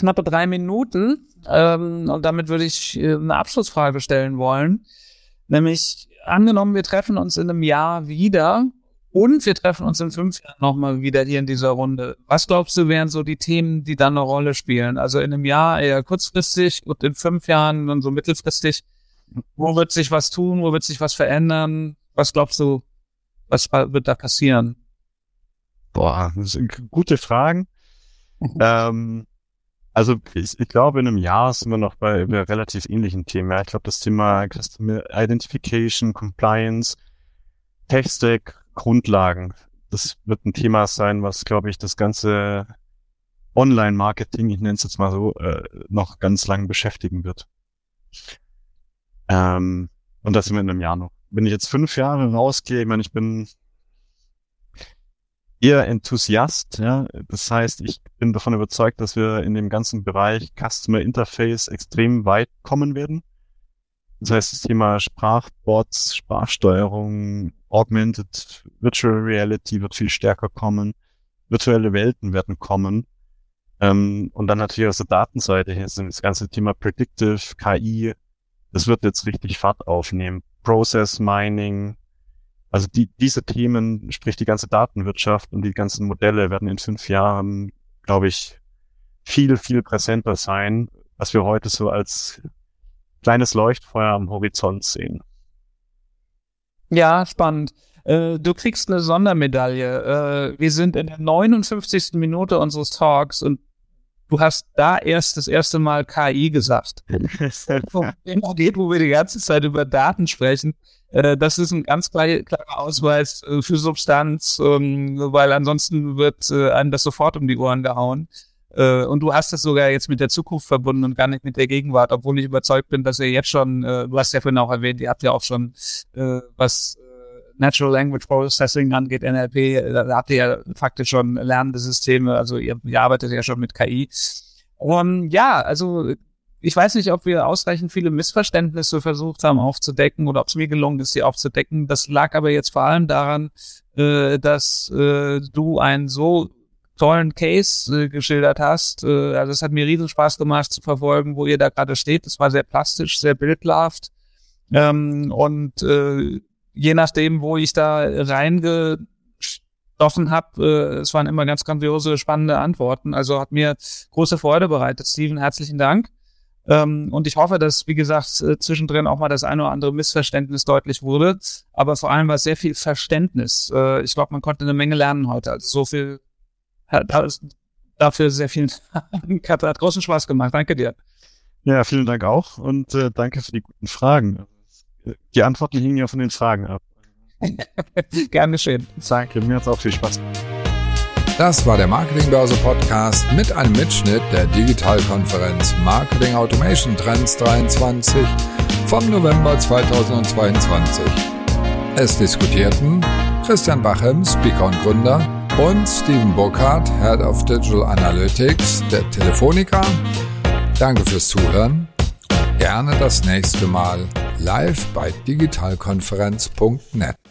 knappe drei Minuten ähm, und damit würde ich äh, eine Abschlussfrage stellen wollen. Nämlich, angenommen, wir treffen uns in einem Jahr wieder und wir treffen uns in fünf Jahren nochmal wieder hier in dieser Runde. Was glaubst du, wären so die Themen, die dann eine Rolle spielen? Also in einem Jahr eher kurzfristig und in fünf Jahren dann so mittelfristig. Wo wird sich was tun? Wo wird sich was verändern? Was glaubst du, was wird da passieren? Boah, das sind gute Fragen. ähm, also ich, ich glaube, in einem Jahr sind wir noch bei, bei relativ ähnlichen Themen. Ja, ich glaube, das Thema Customer Identification, Compliance, Tech-Stack, Grundlagen, das wird ein Thema sein, was, glaube ich, das ganze Online-Marketing, ich nenne es jetzt mal so, äh, noch ganz lang beschäftigen wird. Ähm, und das sind wir in einem Jahr noch. Wenn ich jetzt fünf Jahre rausgehe, ich meine, ich bin eher Enthusiast, ja. Das heißt, ich bin davon überzeugt, dass wir in dem ganzen Bereich Customer Interface extrem weit kommen werden. Das heißt, das Thema Sprachbots, Sprachsteuerung, Augmented Virtual Reality wird viel stärker kommen. Virtuelle Welten werden kommen. Ähm, und dann natürlich aus der Datenseite her sind das ganze Thema Predictive, KI, das wird jetzt richtig Fahrt aufnehmen. Process Mining, also die, diese Themen, sprich die ganze Datenwirtschaft und die ganzen Modelle werden in fünf Jahren, glaube ich, viel, viel präsenter sein, was wir heute so als kleines Leuchtfeuer am Horizont sehen. Ja, spannend. Äh, du kriegst eine Sondermedaille. Äh, wir sind in der 59. Minute unseres Talks und du hast da erst das erste Mal KI gesagt. geht, wo wir die ganze Zeit über Daten sprechen. Äh, das ist ein ganz klarer Ausweis äh, für Substanz, ähm, weil ansonsten wird äh, einem das sofort um die Ohren gehauen. Und du hast das sogar jetzt mit der Zukunft verbunden und gar nicht mit der Gegenwart, obwohl ich überzeugt bin, dass ihr jetzt schon, du hast ja vorhin auch erwähnt, ihr habt ja auch schon was Natural Language Processing angeht, NLP, da habt ihr ja faktisch schon lernende Systeme, also ihr, ihr arbeitet ja schon mit KI. Und ja, also ich weiß nicht, ob wir ausreichend viele Missverständnisse versucht haben aufzudecken oder ob es mir gelungen ist, sie aufzudecken. Das lag aber jetzt vor allem daran, äh, dass äh, du einen so tollen Case äh, geschildert hast. Äh, also es hat mir riesen Spaß gemacht zu verfolgen, wo ihr da gerade steht. Es war sehr plastisch, sehr bildhaft. Ähm, und äh, je nachdem, wo ich da reingestoffen habe, äh, es waren immer ganz grandiose, spannende Antworten. Also hat mir große Freude bereitet. Steven, herzlichen Dank. Ähm, und ich hoffe, dass, wie gesagt, äh, zwischendrin auch mal das eine oder andere Missverständnis deutlich wurde. Aber vor allem war sehr viel Verständnis. Äh, ich glaube, man konnte eine Menge lernen heute. Also so viel, dafür sehr viel Dank. Hat, hat großen Spaß gemacht. Danke dir. Ja, vielen Dank auch und äh, danke für die guten Fragen. Die Antworten hingen ja von den Fragen ab. Gern geschehen. Danke, mir hat es auch viel Spaß gemacht. Das war der Marketingbörse Podcast mit einem Mitschnitt der Digitalkonferenz Marketing Automation Trends 23 vom November 2022. Es diskutierten Christian Bachem, Speaker und Gründer, und Steven Burkhardt, Head of Digital Analytics der Telefonica. Danke fürs Zuhören. Gerne das nächste Mal live bei digitalkonferenz.net.